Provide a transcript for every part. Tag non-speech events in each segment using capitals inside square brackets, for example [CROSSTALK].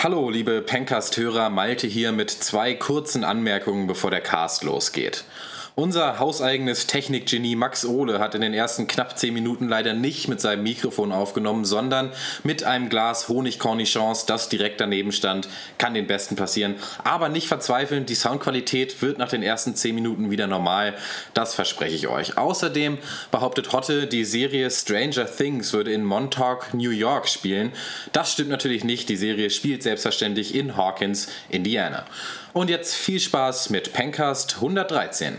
Hallo, liebe Pencast-Hörer, Malte hier mit zwei kurzen Anmerkungen, bevor der Cast losgeht. Unser hauseigenes Technikgenie Max Ohle hat in den ersten knapp 10 Minuten leider nicht mit seinem Mikrofon aufgenommen, sondern mit einem Glas Honig-Cornichons, das direkt daneben stand. Kann den Besten passieren. Aber nicht verzweifeln, die Soundqualität wird nach den ersten 10 Minuten wieder normal. Das verspreche ich euch. Außerdem behauptet Hotte, die Serie Stranger Things würde in Montauk, New York spielen. Das stimmt natürlich nicht. Die Serie spielt selbstverständlich in Hawkins, Indiana. Und jetzt viel Spaß mit Pencast 113.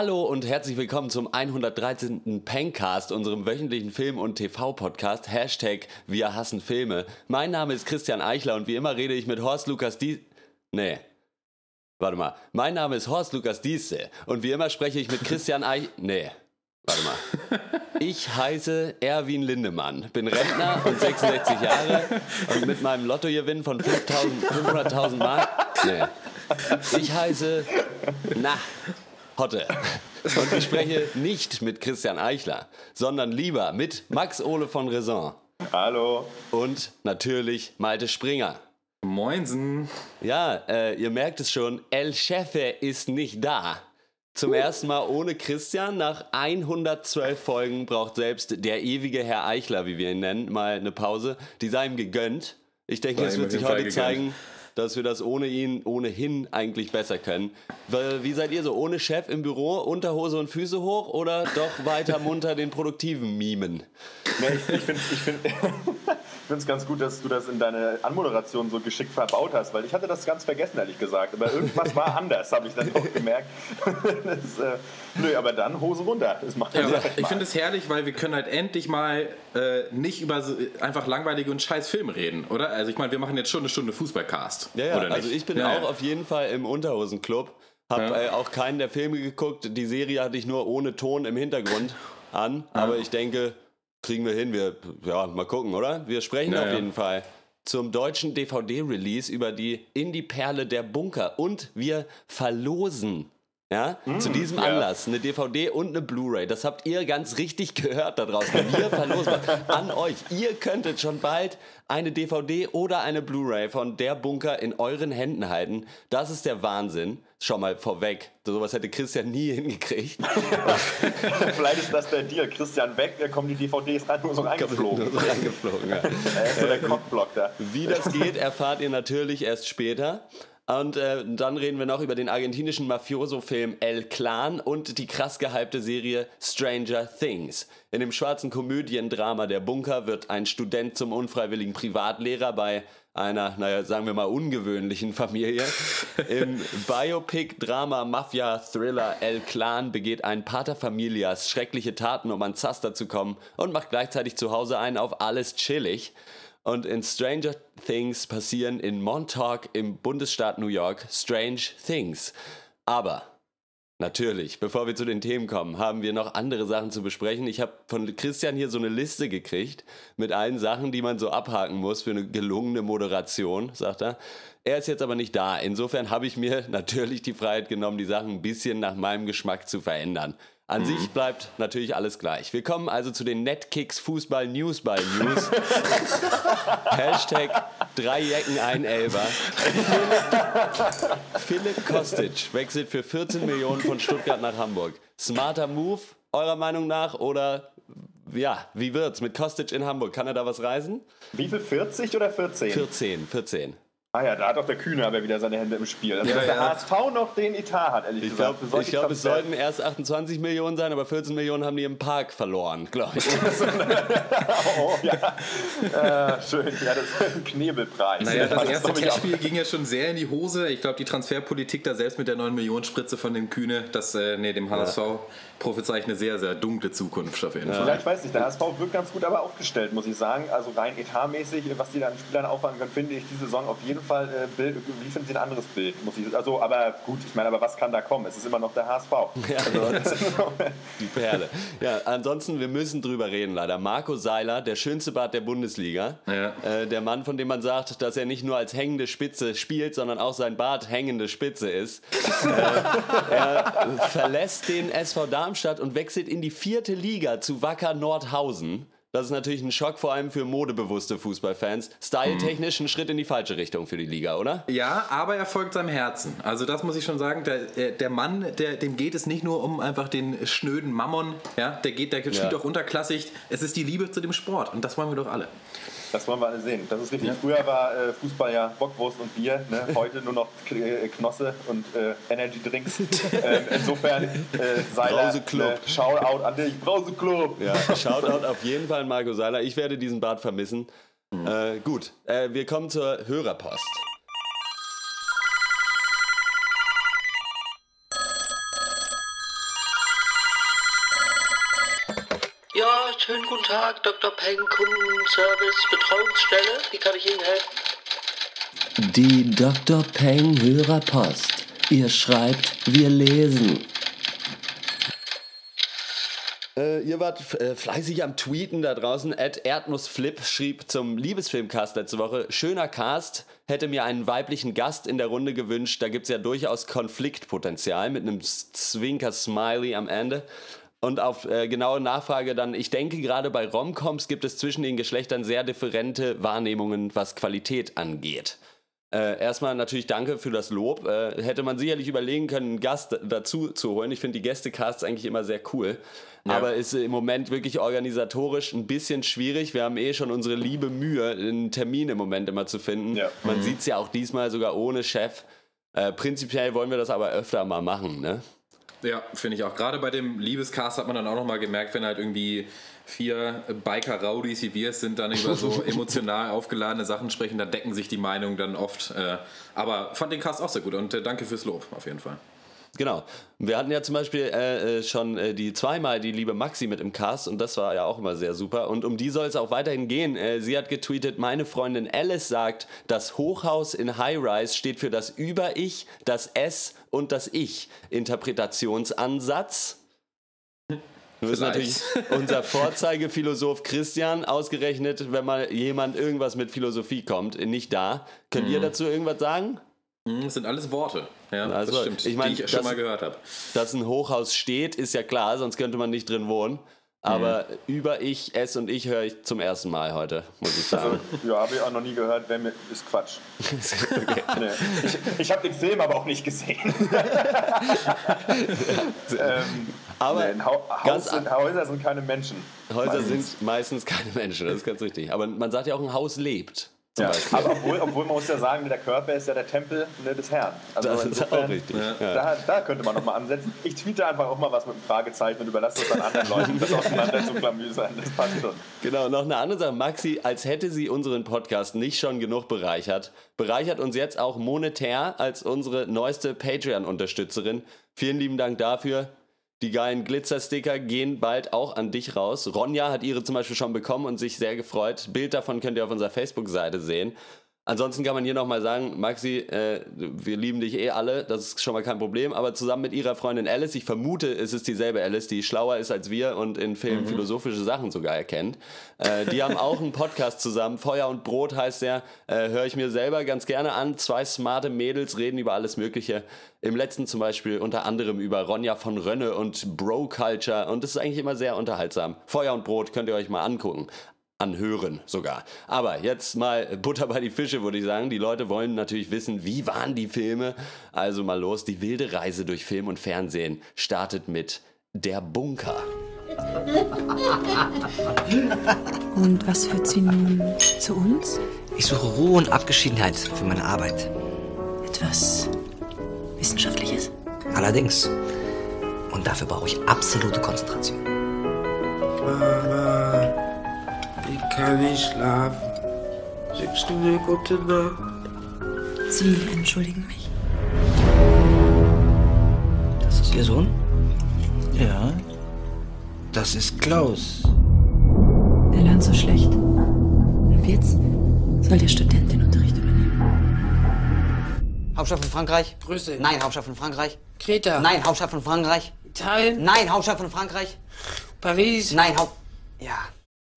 Hallo und herzlich willkommen zum 113. Pencast, unserem wöchentlichen Film- und TV-Podcast. Hashtag Wir hassen Filme. Mein Name ist Christian Eichler und wie immer rede ich mit Horst Lukas Die... Nee. Warte mal. Mein Name ist Horst Lukas Diese und wie immer spreche ich mit Christian Eich... Nee. Warte mal. Ich heiße Erwin Lindemann, bin Rentner und 66 Jahre und mit meinem Lottogewinn von 500.000 Mark... Nee. Ich heiße... Na... Hotte. Und ich spreche nicht mit Christian Eichler, sondern lieber mit Max Ole von Raison. Hallo. Und natürlich Malte Springer. Moinsen. Ja, äh, ihr merkt es schon, El Chefe ist nicht da. Zum ersten Mal ohne Christian. Nach 112 Folgen braucht selbst der ewige Herr Eichler, wie wir ihn nennen, mal eine Pause. Die sei ihm gegönnt. Ich denke, es wird sich heute zeigen, dass wir das ohne ihn ohnehin eigentlich besser können. Wie seid ihr so? Ohne Chef im Büro, Unterhose und Füße hoch oder doch weiter [LAUGHS] munter den produktiven Mimen? Nee, ich, ich finde es ich find, [LAUGHS] ich ganz gut, dass du das in deine Anmoderation so geschickt verbaut hast, weil ich hatte das ganz vergessen, ehrlich gesagt. Aber irgendwas war anders, habe ich dann auch gemerkt. [LAUGHS] das, äh, nö, aber dann Hose runter. Das macht ja, ich finde es herrlich, weil wir können halt endlich mal äh, nicht über einfach langweilige und scheiß Filme reden, oder? Also ich meine, wir machen jetzt schon eine Stunde Fußballcast. Ja, ja, also ich bin ja, auch ja. auf jeden Fall im Unterhosenclub. Hab ja. äh, auch keinen der Filme geguckt. Die Serie hatte ich nur ohne Ton im Hintergrund [LAUGHS] an. Aber ich denke, kriegen wir hin. Wir, ja, mal gucken, oder? Wir sprechen auf jeden Fall zum deutschen DVD-Release über die Indie-Perle der Bunker. Und wir verlosen ja, mm, zu diesem Anlass eine DVD und eine Blu-ray. Das habt ihr ganz richtig gehört da draußen. [LAUGHS] Wir verlosen an euch. Ihr könntet schon bald eine DVD oder eine Blu-ray von Der Bunker in euren Händen halten. Das ist der Wahnsinn. Schon mal vorweg. Sowas hätte Christian nie hingekriegt. [LAUGHS] Vielleicht ist das der Deal. Christian weg, da kommen die DVDs rein, nur so reingeflogen. Nur so reingeflogen, ja. [LAUGHS] Er ist so der Cockblock da. Wie das geht, erfahrt ihr natürlich erst später. Und äh, dann reden wir noch über den argentinischen Mafioso-Film El Clan und die krass gehypte Serie Stranger Things. In dem schwarzen Komödiendrama Der Bunker wird ein Student zum unfreiwilligen Privatlehrer bei einer, naja, sagen wir mal, ungewöhnlichen Familie. [LAUGHS] Im Biopic-Drama-Mafia-Thriller El Clan begeht ein Paterfamilias schreckliche Taten, um an Zaster zu kommen und macht gleichzeitig zu Hause einen auf alles chillig. Und in Stranger Things passieren in Montauk im Bundesstaat New York Strange Things. Aber Natürlich, bevor wir zu den Themen kommen, haben wir noch andere Sachen zu besprechen. Ich habe von Christian hier so eine Liste gekriegt mit allen Sachen, die man so abhaken muss für eine gelungene Moderation, sagt er. Er ist jetzt aber nicht da. Insofern habe ich mir [LAUGHS] natürlich die Freiheit genommen, die Sachen ein bisschen nach meinem Geschmack zu verändern. An mhm. sich bleibt natürlich alles gleich. Wir kommen also zu den Netkicks Fußball Newsball News. [LAUGHS] Hashtag drei Jecken, ein Elber. Philipp Kostic wechselt für 14 Millionen von Stuttgart nach Hamburg. Smarter Move, eurer Meinung nach? Oder ja, wie wird's mit Kostic in Hamburg? Kann er da was reisen? Wie viel? 40 oder 14? 14, 14. Ah ja, da hat auch der Kühne aber wieder seine Hände im Spiel. Also, ja, dass der ja. HSV noch den Etat hat, ehrlich ich gesagt. Glaub, ich glaube, es sollten erst 28 Millionen sein, aber 14 Millionen haben die im Park verloren, glaube ich. [LAUGHS] [LAUGHS] oh, ja. Äh, schön, ja, das ist ein Knebelpreis. Naja, das, das erste Testspiel ging ja schon sehr in die Hose. Ich glaube, die Transferpolitik da selbst mit der 9 Millionen Spritze von dem Kühne, das, äh, nee, dem HSV, ja. prophezeit eine sehr, sehr dunkle Zukunft auf jeden Fall. Vielleicht weiß ich, der HSV wirkt ganz gut aber aufgestellt, muss ich sagen. Also rein etatmäßig, was die da an Spielern auffangen können, finde ich die Saison auf jeden Fall Fall äh, Bild, wie finden Sie ein anderes Bild? Muss ich, also, aber gut, ich meine, aber was kann da kommen? Es ist immer noch der HSV. Ja, [LAUGHS] also, die Perle. Ja, ansonsten, wir müssen drüber reden leider. Marco Seiler, der schönste Bart der Bundesliga. Ja. Äh, der Mann, von dem man sagt, dass er nicht nur als hängende Spitze spielt, sondern auch sein Bart hängende Spitze ist. [LAUGHS] äh, er verlässt den SV Darmstadt und wechselt in die vierte Liga zu Wacker Nordhausen. Das ist natürlich ein Schock, vor allem für modebewusste Fußballfans. Style-technisch ein Schritt in die falsche Richtung für die Liga, oder? Ja, aber er folgt seinem Herzen. Also das muss ich schon sagen. Der, äh, der Mann, der, dem geht es nicht nur um einfach den schnöden Mammon. Ja, der geht, der spielt ja. auch unterklassig. Es ist die Liebe zu dem Sport und das wollen wir doch alle. Das wollen wir alle sehen. Das ist richtig. Ja. Früher war äh, Fußball ja Bockwurst und Bier. Ne? [LAUGHS] Heute nur noch äh, Knosse und äh, Energy Drinks. [LAUGHS] ähm, insofern, äh, Seiler, Brause Club. Äh, Shoutout an dich. Brause Club. Ja, Shoutout [LAUGHS] auf jeden Fall an Marco Seiler. Ich werde diesen Bart vermissen. Mhm. Äh, gut, äh, wir kommen zur Hörerpost. Schönen guten Tag, Dr. Peng, Kundenservice, Betreuungsstelle. Wie kann ich Ihnen helfen? Die Dr. Peng Hörerpost. Ihr schreibt, wir lesen. Äh, ihr wart äh, fleißig am Tweeten da draußen. Ed Erdnussflip schrieb zum Liebesfilmcast letzte Woche: Schöner Cast, hätte mir einen weiblichen Gast in der Runde gewünscht. Da gibt es ja durchaus Konfliktpotenzial mit einem Zwinker-Smiley am Ende. Und auf äh, genaue Nachfrage dann, ich denke, gerade bei Romcoms gibt es zwischen den Geschlechtern sehr differente Wahrnehmungen, was Qualität angeht. Äh, erstmal natürlich danke für das Lob. Äh, hätte man sicherlich überlegen können, einen Gast dazu zu holen. Ich finde die Gästecasts eigentlich immer sehr cool. Ja. Aber ist im Moment wirklich organisatorisch ein bisschen schwierig. Wir haben eh schon unsere liebe Mühe, einen Termin im Moment immer zu finden. Ja. Man mhm. sieht es ja auch diesmal sogar ohne Chef. Äh, prinzipiell wollen wir das aber öfter mal machen, ne? Ja, finde ich auch. Gerade bei dem Liebescast hat man dann auch nochmal gemerkt, wenn halt irgendwie vier Biker-Rowdies wie wir es sind, dann über so [LAUGHS] emotional aufgeladene Sachen sprechen, da decken sich die Meinungen dann oft. Äh, aber fand den Cast auch sehr gut und äh, danke fürs Lob auf jeden Fall. Genau. Wir hatten ja zum Beispiel äh, äh, schon äh, die zweimal die liebe Maxi mit im Cast und das war ja auch immer sehr super. Und um die soll es auch weiterhin gehen. Äh, sie hat getweetet, meine Freundin Alice sagt, das Hochhaus in High Rise steht für das Über-Ich, das S und das Ich. Interpretationsansatz. Das ist natürlich unser Vorzeigephilosoph Christian, ausgerechnet, wenn mal jemand irgendwas mit Philosophie kommt, nicht da. Könnt mhm. ihr dazu irgendwas sagen? Mhm, das sind alles Worte, ja, also, das stimmt, ich mein, die ich schon dass, mal gehört habe. Dass ein Hochhaus steht, ist ja klar, sonst könnte man nicht drin wohnen. Aber mhm. über ich, es und ich höre ich zum ersten Mal heute, muss ich sagen. Also, ja, habe ich auch noch nie gehört. Wer mit, ist Quatsch. [LAUGHS] okay. nee. Ich, ich habe den Film aber auch nicht gesehen. [LAUGHS] ähm, aber nee, Haus sind, Häuser sind keine Menschen. Häuser meistens. sind meistens keine Menschen, das ist ganz richtig. Aber man sagt ja auch, ein Haus lebt. Ja, aber obwohl, obwohl man muss ja sagen, der Körper ist ja der Tempel ne, des Herrn. Also das insofern, ist auch richtig. Ja. Da, da, könnte man nochmal ansetzen. Ich tweete einfach auch mal was mit einem Fragezeichen und überlasse das an anderen Leuten, das auseinander zu klamüsern. Das passt schon. Genau, noch eine andere Sache. Maxi, als hätte sie unseren Podcast nicht schon genug bereichert, bereichert uns jetzt auch monetär als unsere neueste Patreon-Unterstützerin. Vielen lieben Dank dafür. Die geilen Glitzersticker gehen bald auch an dich raus. Ronja hat ihre zum Beispiel schon bekommen und sich sehr gefreut. Bild davon könnt ihr auf unserer Facebook-Seite sehen. Ansonsten kann man hier nochmal sagen, Maxi, äh, wir lieben dich eh alle, das ist schon mal kein Problem, aber zusammen mit ihrer Freundin Alice, ich vermute, es ist dieselbe Alice, die schlauer ist als wir und in Filmen mhm. philosophische Sachen sogar erkennt. Äh, die haben auch einen Podcast zusammen, Feuer und Brot heißt der, äh, höre ich mir selber ganz gerne an. Zwei smarte Mädels reden über alles Mögliche. Im letzten zum Beispiel unter anderem über Ronja von Rönne und Bro Culture und das ist eigentlich immer sehr unterhaltsam. Feuer und Brot könnt ihr euch mal angucken anhören sogar. Aber jetzt mal Butter bei die Fische, würde ich sagen. Die Leute wollen natürlich wissen, wie waren die Filme? Also mal los, die wilde Reise durch Film und Fernsehen startet mit Der Bunker. [LAUGHS] Und was führt Sie nun zu uns? Ich suche Ruhe und Abgeschiedenheit für meine Arbeit. Etwas Wissenschaftliches? Allerdings. Und dafür brauche ich absolute Konzentration. Kann nicht schlafen. Schickst du mir gute Nacht? Sie entschuldigen mich. Das ist Ihr Sohn? Ja. Das ist Klaus. Er lernt so schlecht. Und jetzt soll der Student den Unterricht übernehmen. Hauptstadt von Frankreich? Brüssel. Nein, Hauptstadt von Frankreich. Kreta. Nein, Hauptstadt von Frankreich. Italien. Nein, Hauptstadt von Frankreich. Paris. Nein, Haupt. Ja.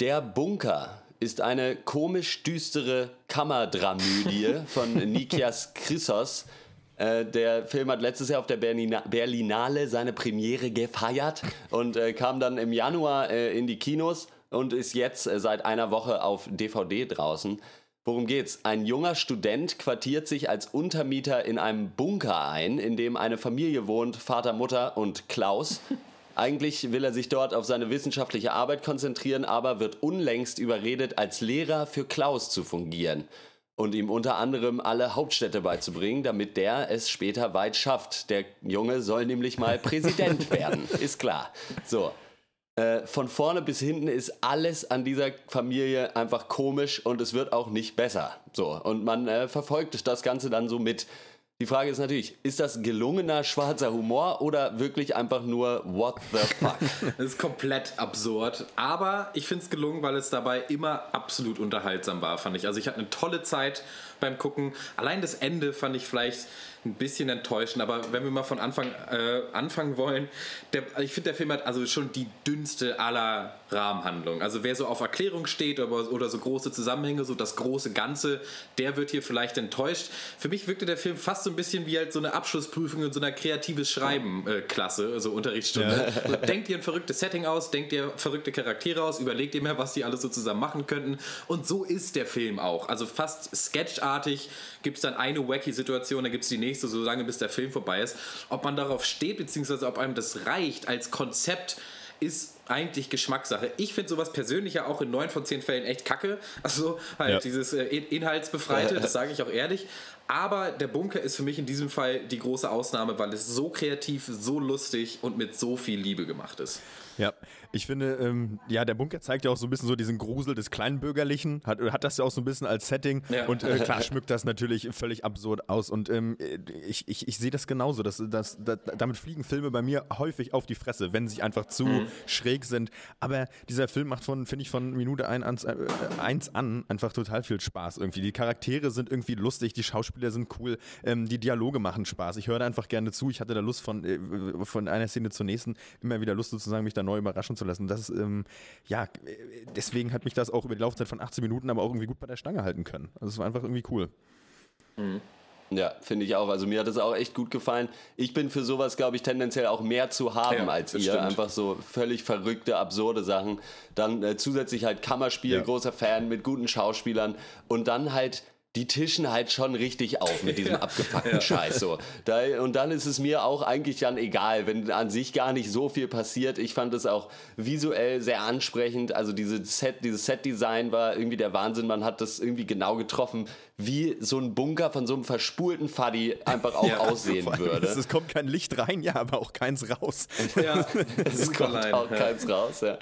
Der Bunker ist eine komisch düstere Kammerdramödie [LAUGHS] von Nikias Chrysos. Äh, der Film hat letztes Jahr auf der Berlina Berlinale seine Premiere gefeiert und äh, kam dann im Januar äh, in die Kinos und ist jetzt äh, seit einer Woche auf DVD draußen. Worum geht's? Ein junger Student quartiert sich als Untermieter in einem Bunker ein, in dem eine Familie wohnt, Vater, Mutter und Klaus. Eigentlich will er sich dort auf seine wissenschaftliche Arbeit konzentrieren, aber wird unlängst überredet, als Lehrer für Klaus zu fungieren und ihm unter anderem alle Hauptstädte beizubringen, damit der es später weit schafft. Der Junge soll nämlich mal Präsident [LAUGHS] werden, ist klar. So. Äh, von vorne bis hinten ist alles an dieser Familie einfach komisch und es wird auch nicht besser. So. Und man äh, verfolgt das Ganze dann so mit. Die Frage ist natürlich, ist das gelungener schwarzer Humor oder wirklich einfach nur what the fuck? [LAUGHS] Das ist komplett absurd, aber ich finde es gelungen, weil es dabei immer absolut unterhaltsam war, fand ich. Also ich hatte eine tolle Zeit beim Gucken. Allein das Ende fand ich vielleicht ein bisschen enttäuschend, aber wenn wir mal von Anfang äh, anfangen wollen, der, ich finde, der Film hat also schon die dünnste aller Rahmenhandlungen. Also wer so auf Erklärung steht oder, oder so große Zusammenhänge, so das große Ganze, der wird hier vielleicht enttäuscht. Für mich wirkte der Film fast so ein bisschen wie halt so eine Abschlussprüfung in so einer kreatives Schreiben-Klasse, äh, so Unterrichtsstunde. Ja. So, denkt ihr ein verrücktes Setting aus, denkt ihr verrückte Charaktere aus, überlegt ihr mir, was die alles so zusammen machen könnten. Und so ist der Film auch. Also fast sketchartig gibt es dann eine wacky Situation, dann gibt es die nächste, so lange bis der Film vorbei ist. Ob man darauf steht, beziehungsweise ob einem das reicht als Konzept, ist eigentlich Geschmackssache. Ich finde sowas persönlich ja auch in neun von zehn Fällen echt kacke. [LAUGHS] Also halt Ja. dieses äh, Inhaltsbefreite, das sage ich auch ehrlich. Aber der Bunker ist für mich in diesem Fall die große Ausnahme, weil es so kreativ, so lustig und mit so viel Liebe gemacht ist. Ja, ich finde, ähm, ja, der Bunker zeigt ja auch so ein bisschen so diesen Grusel des Kleinbürgerlichen, hat, hat das ja auch so ein bisschen als Setting Ja. und äh, klar [LAUGHS] schmückt das natürlich völlig absurd aus und ähm, ich, ich, ich sehe das genauso, dass, dass, dass, damit fliegen Filme bei mir häufig auf die Fresse, wenn sie einfach zu Mhm. schräg sind, aber dieser Film macht von, finde ich, von Minute ein ans, äh, eins an einfach total viel Spaß irgendwie. Die Charaktere sind irgendwie lustig, die Schauspieler sind cool, ähm, die Dialoge machen Spaß. Ich höre da einfach gerne zu. Ich hatte da Lust von, äh, von einer Szene zur nächsten, immer wieder Lust sozusagen, mich da neu überraschen zu lassen. Das ist, ähm, ja, äh, deswegen hat mich das auch über die Laufzeit von 18 Minuten aber auch irgendwie gut bei der Stange halten können. Also es war einfach irgendwie cool. Ja, finde ich auch. Also mir hat es auch echt gut gefallen. Ich bin für sowas, glaube ich, tendenziell auch mehr zu haben Ja, als ihr. das stimmt. Einfach so völlig verrückte, absurde Sachen. Dann äh, zusätzlich halt Kammerspiel, Ja. großer Fan mit guten Schauspielern und dann halt die tischen halt schon richtig auf mit diesem [LAUGHS] abgefuckten Scheiß. So. Da, und dann ist es mir auch eigentlich dann egal, wenn an sich gar nicht so viel passiert. Ich fand es auch visuell sehr ansprechend. Also diese Set, dieses Set-Design war irgendwie der Wahnsinn. Man hat das irgendwie genau getroffen, wie so ein Bunker von so einem verspulten Fuddy einfach auch aussehen Vor allem, würde. Es, es kommt kein Licht rein, ja, aber auch keins raus. Ja, [LAUGHS] Es kommt auch ja. keins raus, ja.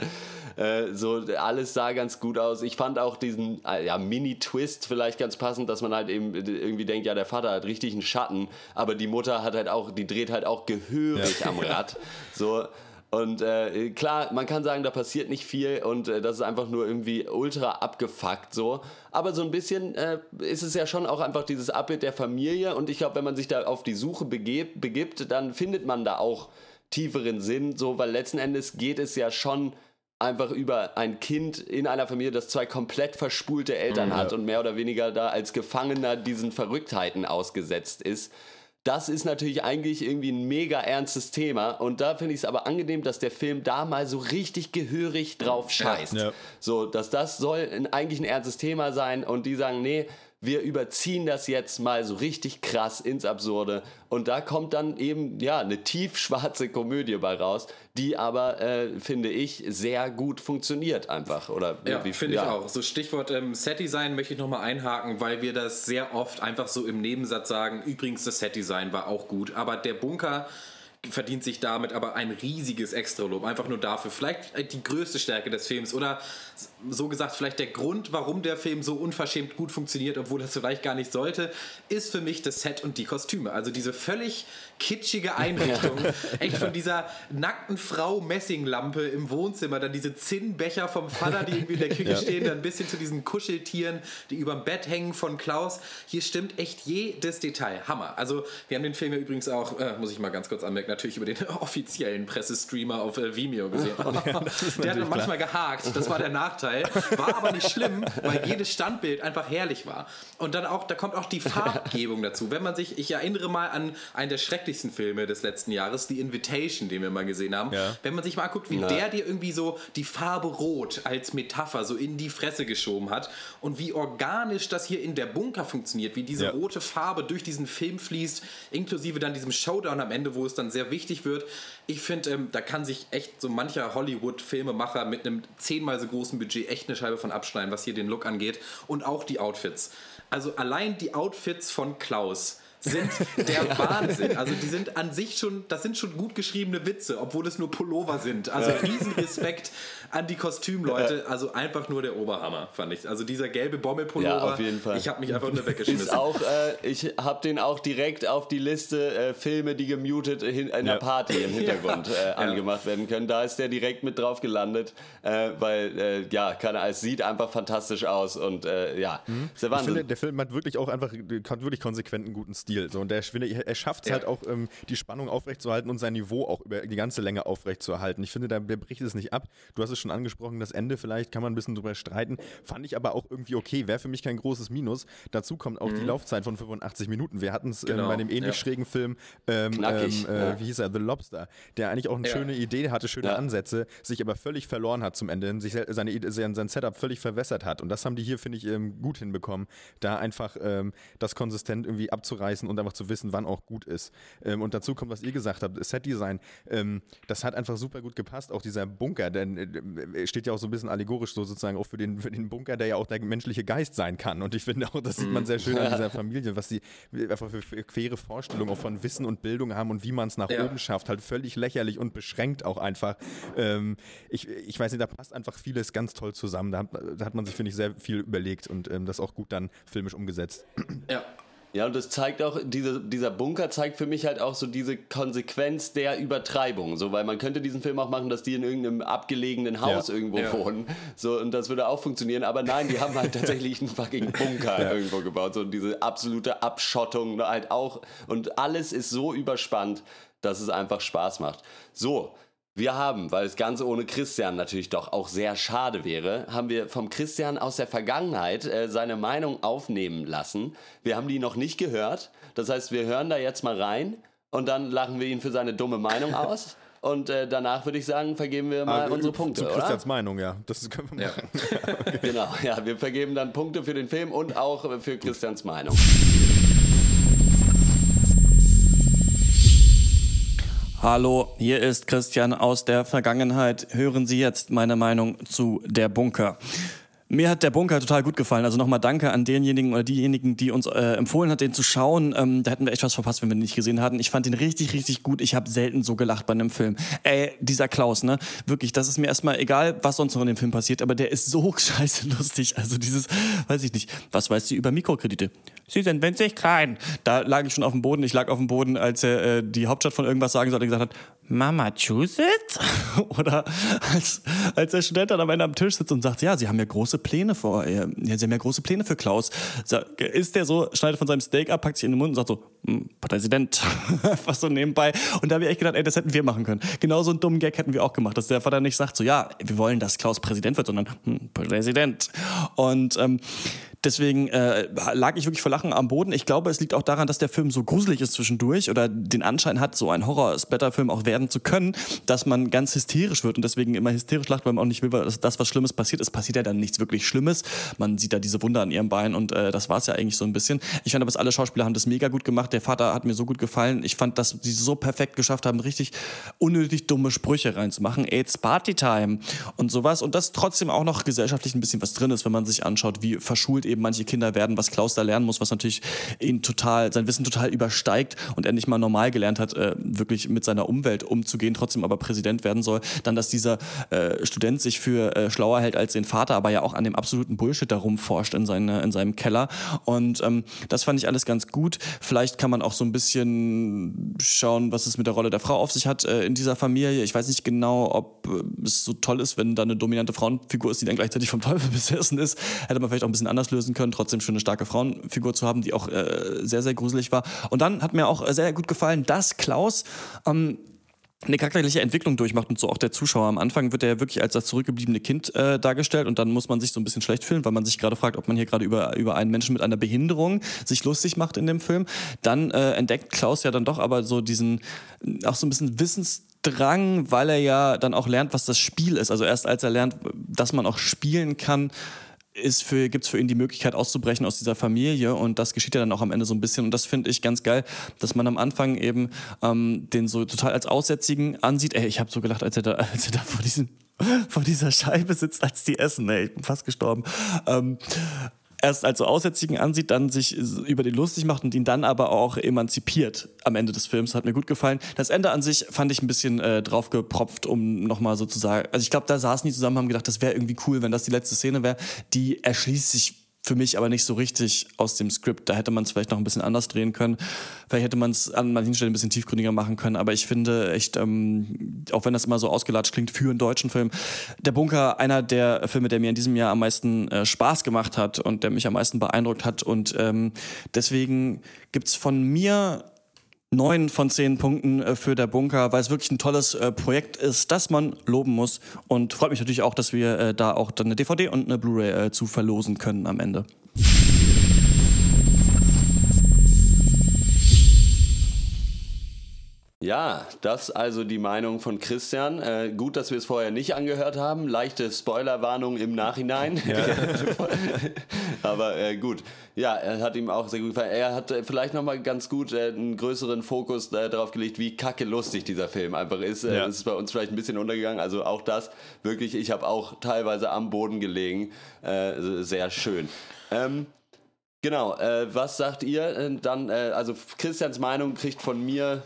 Äh, so, alles sah ganz gut aus. Ich fand auch diesen äh, ja, Mini-Twist vielleicht ganz passend, dass man halt eben äh, irgendwie denkt, ja, der Vater hat richtig einen Schatten, aber die Mutter hat halt auch, die dreht halt auch gehörig am [LAUGHS] Rad. So. Und äh, klar, man kann sagen, da passiert nicht viel und äh, das ist einfach nur irgendwie ultra abgefuckt so. Aber so ein bisschen äh, ist es ja schon auch einfach dieses Abbild der Familie und ich glaube, wenn man sich da auf die Suche begebt, begibt, dann findet man da auch tieferen Sinn, so, weil letzten Endes geht es ja schon einfach über ein Kind in einer Familie, das zwei komplett verspulte Eltern hat und mehr oder weniger da als Gefangener diesen Verrücktheiten ausgesetzt ist. Das ist natürlich eigentlich irgendwie ein mega ernstes Thema und da finde ich es aber angenehm, dass der Film da mal so richtig gehörig drauf scheißt. Ja. So, dass das soll ein, eigentlich ein ernstes Thema sein und die sagen, nee, wir überziehen das jetzt mal so richtig krass ins Absurde. Und da kommt dann eben ja eine tiefschwarze Komödie bei raus, die aber äh, finde ich sehr gut funktioniert einfach. Oder Ja, wie finde ich auch. So Stichwort ähm, Set-Design möchte ich nochmal einhaken, weil wir das sehr oft einfach so im Nebensatz sagen, übrigens das Set-Design war auch gut, aber der Bunker verdient sich damit aber ein riesiges Extralob, einfach nur dafür. Vielleicht die größte Stärke des Films. Oder so gesagt, vielleicht der Grund, warum der Film so unverschämt gut funktioniert, obwohl das vielleicht gar nicht sollte, ist für mich das Set und die Kostüme. Also diese völlig kitschige Einrichtung. [LAUGHS] Echt von dieser nackten Frau Messinglampe im Wohnzimmer, dann diese Zinnbecher vom Vater, die irgendwie in der Küche ja. stehen, dann ein bisschen zu diesen Kuscheltieren, die über dem Bett hängen von Klaus. Hier stimmt echt jedes Detail. Hammer. Also wir haben den Film ja übrigens auch, äh, muss ich mal ganz kurz anmerken, natürlich über den [LAUGHS] offiziellen Pressestreamer auf äh, Vimeo gesehen. ja, [LAUGHS] der hat manchmal klar. gehakt. Das war der Nachteil. War aber nicht schlimm, weil jedes Standbild einfach herrlich war. Und dann auch, da kommt auch die Farbgebung dazu. Wenn man sich, ich erinnere mal an einen der schrecklichsten Filme des letzten Jahres, The Invitation, den wir mal gesehen haben. Ja. Wenn man sich mal anguckt, wie ja. der dir irgendwie so die Farbe Rot als Metapher so in die Fresse geschoben hat und wie organisch das hier in der Bunker funktioniert, wie diese ja. rote Farbe durch diesen Film fließt, inklusive dann diesem Showdown am Ende, wo es dann sehr wichtig wird. Ich finde, ähm, da kann sich echt so mancher Hollywood-Filmemacher mit einem zehnmal so großen Budget echt eine Scheibe von abschneiden, was hier den Look angeht und auch die Outfits. Also allein die Outfits von Klaus sind [LAUGHS] der Wahnsinn. Also die sind an sich schon, das sind schon gut geschriebene Witze, obwohl es nur Pullover sind. Also Riesenrespekt an die Kostümleute. Also einfach nur der Oberhammer, fand ich. Also dieser gelbe Bommelpullover. Ja, auf jeden Fall. Ich habe mich einfach nur weggeschmissen. Ist auch, äh, ich habe den auch direkt auf die Liste äh, Filme, die gemutet in einer ja. Party im [LAUGHS] Hintergrund ja. äh, angemacht werden können. Da ist der direkt mit drauf gelandet, äh, weil äh, ja, keine, es sieht einfach fantastisch aus und äh, ja, mhm. ist der Wahnsinn. Ich finde, der Film hat wirklich auch einfach wirklich konsequent einen guten Stil. So, und der, finde, er schafft es ja. halt auch, ähm, die Spannung aufrechtzuerhalten und sein Niveau auch über die ganze Länge aufrechtzuerhalten. Ich finde, der, der bricht es nicht ab. Du hast es schon angesprochen, das Ende vielleicht kann man ein bisschen drüber streiten. Fand ich aber auch irgendwie okay. Wäre für mich kein großes Minus. Dazu kommt auch mhm. die Laufzeit von 85 Minuten. Wir hatten es ähm, genau. ähm, bei dem ähnlich ja. schrägen Film, ähm, ähm, äh, wie hieß er, The Lobster, der eigentlich auch eine schöne Idee hatte, schöne Ansätze, sich aber völlig verloren hat zum Ende, sich seine, sein, Setup völlig verwässert hat. Und das haben die hier, finde ich, ähm, gut hinbekommen, da einfach das konsistent irgendwie abzureißen und einfach zu wissen, wann auch gut ist. Ähm, und dazu kommt, was ihr gesagt habt, Setdesign. Ähm, das hat einfach super gut gepasst. Auch dieser Bunker, denn äh, steht ja auch so ein bisschen allegorisch so sozusagen auch für den, für den Bunker, der ja auch der menschliche Geist sein kann. Und ich finde auch, das sieht man sehr schön an dieser Familie, was sie einfach für, für quere Vorstellungen auch von Wissen und Bildung haben und wie man es nach ja. oben schafft. Halt völlig lächerlich und beschränkt auch einfach. Ähm, ich, ich weiß nicht, da passt einfach vieles ganz toll zusammen. Da hat, da hat man sich, finde ich, sehr viel überlegt und ähm, das auch gut dann filmisch umgesetzt. Ja, ja, und das zeigt auch, diese, dieser Bunker zeigt für mich halt auch so diese Konsequenz der Übertreibung. So, weil man könnte diesen Film auch machen, dass die in irgendeinem abgelegenen Haus ja. irgendwo ja. wohnen. So, und das würde auch funktionieren. Aber nein, die haben halt tatsächlich einen fucking [LAUGHS] Bunker ja. irgendwo gebaut. So, und diese absolute Abschottung halt auch. Und alles ist so überspannt, dass es einfach Spaß macht. So, wir haben, weil das Ganze ohne Christian natürlich doch auch sehr schade wäre, haben wir vom Christian aus der Vergangenheit äh, seine Meinung aufnehmen lassen. Wir haben die noch nicht gehört. Das heißt, wir hören da jetzt mal rein und dann lachen wir ihn für seine dumme Meinung aus. Und äh, danach würde ich sagen, vergeben wir mal ah, unsere Punkte. Zu Christians oder? Meinung, ja. Das können wir machen. Ja. [LAUGHS] okay. Genau, ja. Wir vergeben dann Punkte für den Film und auch für Christians Meinung. Hallo, hier ist Christian aus der Vergangenheit. Hören Sie jetzt meine Meinung zu der Bunker. Mir hat der Bunker total gut gefallen. Also nochmal danke an denjenigen oder diejenigen, die uns äh, empfohlen hat, den zu schauen. Ähm, da hätten wir echt was verpasst, wenn wir den nicht gesehen hatten. Ich fand den richtig, richtig gut. Ich habe selten so gelacht bei einem Film. Ey, dieser Klaus, ne? Wirklich, das ist mir erstmal egal, was sonst noch in dem Film passiert, aber der ist so [LAUGHS] scheiße lustig. Also dieses, weiß ich nicht, was weißt du über Mikrokredite? Sie sind winzig klein. Da lag ich schon auf dem Boden. Ich lag auf dem Boden, als er äh, die Hauptstadt von irgendwas sagen sollte, gesagt hat, Massachusetts? [LAUGHS] Oder als, als der Student dann am Ende am Tisch sitzt und sagt, ja, Sie haben ja große Pläne vor, ja, Sie haben ja große Pläne für Klaus. Ist der so, schneidet von seinem Steak ab, packt sich in den Mund und sagt so, hm, Präsident, [LAUGHS] was so nebenbei. Und da habe ich echt gedacht, ey, das hätten wir machen können. Genau so einen dummen Gag hätten wir auch gemacht, dass der Vater nicht sagt so, ja, wir wollen, dass Klaus Präsident wird, sondern hm, Präsident. Und ähm, Deswegen äh, lag ich wirklich vor Lachen am Boden. Ich glaube, es liegt auch daran, dass der Film so gruselig ist zwischendurch oder den Anschein hat, so ein Horror-Splatter-Film auch werden zu können, dass man ganz hysterisch wird und deswegen immer hysterisch lacht, weil man auch nicht will, dass das, was Schlimmes passiert. Es passiert ja dann nichts wirklich Schlimmes. Man sieht da diese Wunder an ihrem Bein und äh, das war es ja eigentlich so ein bisschen. Ich fand aber, alle Schauspieler haben das mega gut gemacht. gemacht. Der Vater hat mir so gut gefallen. Ich fand, dass sie so perfekt geschafft haben, richtig unnötig dumme Sprüche reinzumachen. It's Party Time und sowas. Und dass trotzdem auch noch gesellschaftlich ein bisschen was drin ist, wenn man sich anschaut, wie verschult eben manche Kinder werden, was Klaus da lernen muss, was natürlich ihn total, sein Wissen total übersteigt und er nicht mal normal gelernt hat, äh, wirklich mit seiner Umwelt umzugehen, trotzdem aber Präsident werden soll. Dann, dass dieser äh, Student sich für äh, schlauer hält als den Vater, aber ja auch an dem absoluten Bullshit darum forscht in, seine, in seinem Keller. Und ähm, das fand ich alles ganz gut. Vielleicht kann man auch so ein bisschen schauen, was es mit der Rolle der Frau auf sich hat äh, in dieser Familie. Ich weiß nicht genau, ob äh, es so toll ist, wenn da eine dominante Frauenfigur ist, die dann gleichzeitig vom Teufel [LAUGHS] besessen ist. Hätte man vielleicht auch ein bisschen anders lösen können, trotzdem schon eine starke Frauenfigur zu haben, die auch äh, sehr, sehr gruselig war. Und dann hat mir auch äh, sehr gut gefallen, dass Klaus ähm, eine charakterliche Entwicklung durchmacht und so auch der Zuschauer. Am Anfang wird er ja wirklich als das zurückgebliebene Kind äh, dargestellt und dann muss man sich so ein bisschen schlecht fühlen, weil man sich gerade fragt, ob man hier gerade über, über einen Menschen mit einer Behinderung sich lustig macht in dem Film. Dann äh, entdeckt Klaus ja dann doch aber so diesen, auch so ein bisschen Wissensdrang, weil er ja dann auch lernt, was das Spiel ist. Also erst als er lernt, dass man auch spielen kann, ist für, gibt es für ihn die Möglichkeit auszubrechen aus dieser Familie und das geschieht ja dann auch am Ende so ein bisschen und das finde ich ganz geil, dass man am Anfang eben ähm, den so total als Aussätzigen ansieht. Ey, ich habe so gelacht, als er da, als er da vor, diesem, vor dieser Scheibe sitzt, als die essen. Ey, ich bin fast gestorben. Ähm, erst als so Aussätzigen ansieht, dann sich über den lustig macht und ihn dann aber auch emanzipiert am Ende des Films. Hat mir gut gefallen. Das Ende an sich fand ich ein bisschen äh, draufgepropft, um nochmal sozusagen. Also ich glaube, da saßen die zusammen, haben gedacht, das wäre irgendwie cool, wenn das die letzte Szene wäre. Die erschließt sich für mich aber nicht so richtig aus dem Skript. Da hätte man es vielleicht noch ein bisschen anders drehen können. Vielleicht hätte man es an manchen Stellen ein bisschen tiefgründiger machen können. Aber ich finde echt, ähm, auch wenn das immer so ausgelatscht klingt für einen deutschen Film, Der Bunker einer der Filme, der mir in diesem Jahr am meisten äh, Spaß gemacht hat und der mich am meisten beeindruckt hat. Und ähm, deswegen gibt's von mir neun von zehn Punkten äh, für der Bunker, weil es wirklich ein tolles äh, Projekt ist, das man loben muss. Und freut mich natürlich auch, dass wir äh, da auch dann eine DVD und eine Blu-ray zu verlosen können am Ende. Ja, das also die Meinung von Christian. Äh, gut, dass wir es vorher nicht angehört haben. Leichte Spoilerwarnung im Nachhinein. Ja. [LAUGHS] Aber äh, gut. Ja, er hat ihm auch sehr gut gefallen. Er hat äh, vielleicht nochmal ganz gut äh, einen größeren Fokus äh, darauf gelegt, wie kacke lustig dieser Film einfach ist. Äh, ja. Das ist bei uns vielleicht ein bisschen untergegangen. Also auch das, wirklich, ich habe auch teilweise am Boden gelegen. sehr schön. Ähm, genau, was sagt ihr dann? also Christians Meinung kriegt von mir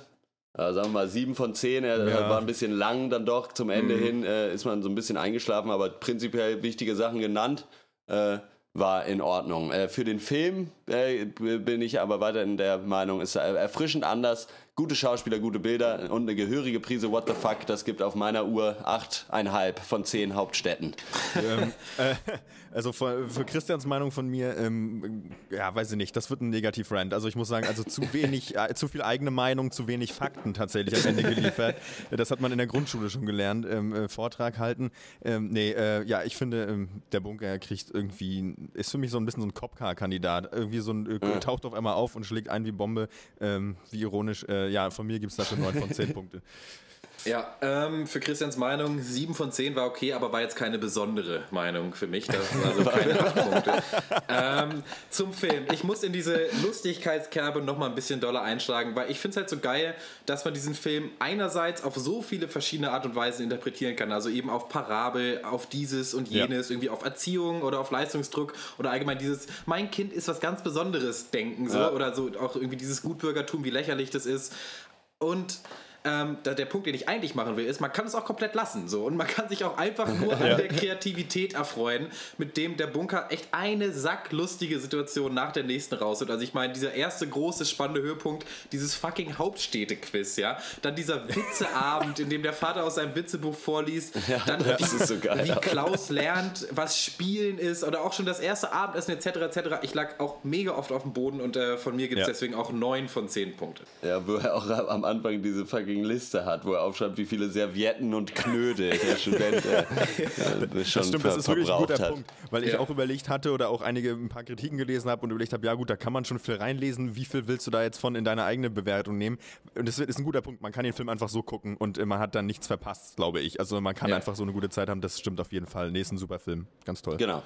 äh, sagen wir mal, sieben von zehn. Er ja. war ein bisschen lang dann doch. Zum Ende mhm. hin äh, ist man so ein bisschen eingeschlafen, aber prinzipiell wichtige Sachen genannt. Äh, war in Ordnung. Äh, für den Film äh, bin ich aber weiterhin der Meinung, ist erfrischend anders. Gute Schauspieler, gute Bilder und eine gehörige Prise What the fuck. Das gibt auf meiner Uhr 8,5 von 10 Hauptstädten. Ähm, äh, also für, für, Christians Meinung von mir, ähm, ja, weiß ich nicht, das wird ein Negativ-Rand. Also ich muss sagen, also zu wenig, äh, zu viel eigene Meinung, zu wenig Fakten tatsächlich am Ende geliefert. Das hat man in der Grundschule schon gelernt, ähm, äh, Vortrag halten. Ähm, nee, äh, ja, ich finde, ähm, der Bunker kriegt irgendwie, ist für mich so ein bisschen so ein Cop-Car-Kandidat. Irgendwie so ein, äh, taucht auf einmal auf und schlägt ein wie Bombe, ähm, wie ironisch. Äh, ja, von mir gibt es dafür 9 von 10 Punkte. [LAUGHS] Ja, ähm, für Christians Meinung 7 von 10 war okay, aber war jetzt keine besondere Meinung für mich. Das sind also [LAUGHS] keine 8 Punkte. Ähm, zum Film. Ich muss in diese Lustigkeitskerbe nochmal ein bisschen doller einschlagen, weil ich finde es halt so geil, dass man diesen Film einerseits auf so viele verschiedene Art und Weisen interpretieren kann. Also eben auf Parabel, auf dieses und jenes, ja. irgendwie auf Erziehung oder auf Leistungsdruck oder allgemein dieses, mein Kind ist was ganz Besonderes denken so ja. oder so auch irgendwie dieses Gutbürgertum, wie lächerlich das ist. Und ähm, da, der Punkt, den ich eigentlich machen will, ist, man kann es auch komplett lassen. So. Und man kann sich auch einfach [LAUGHS] nur an der Kreativität erfreuen, mit dem der Bunker echt eine sacklustige Situation nach der nächsten rausholt. Also ich meine, dieser erste große spannende Höhepunkt, dieses fucking Hauptstädte-Quiz, ja. Dann dieser Witzeabend, in dem der Vater aus seinem Witzebuch vorliest. [LAUGHS] Ja, dann wie, so geil, wie Klaus lernt, was Spielen ist oder auch schon das erste Abendessen etc. etc. Ich lag auch mega oft auf dem Boden und äh, von mir gibt es ja. deswegen auch neun von zehn Punkte. Ja, wo er auch am Anfang diese fucking fucking Liste hat, wo er aufschreibt, wie viele Servietten und Knödel der Student äh, das stimmt, das ist wirklich ein guter hat. Punkt, weil ich auch überlegt hatte oder auch einige ein paar Kritiken gelesen habe und überlegt habe, ja gut, da kann man schon viel reinlesen, wie viel willst du da jetzt von in deine eigene Bewertung nehmen? Und das ist ein guter Punkt, man kann den Film einfach so gucken und man hat dann nichts verpasst, glaube ich. Also man kann ja. einfach so eine gute Zeit haben, das stimmt auf jeden Fall. Nächsten super Film, ganz toll. Genau.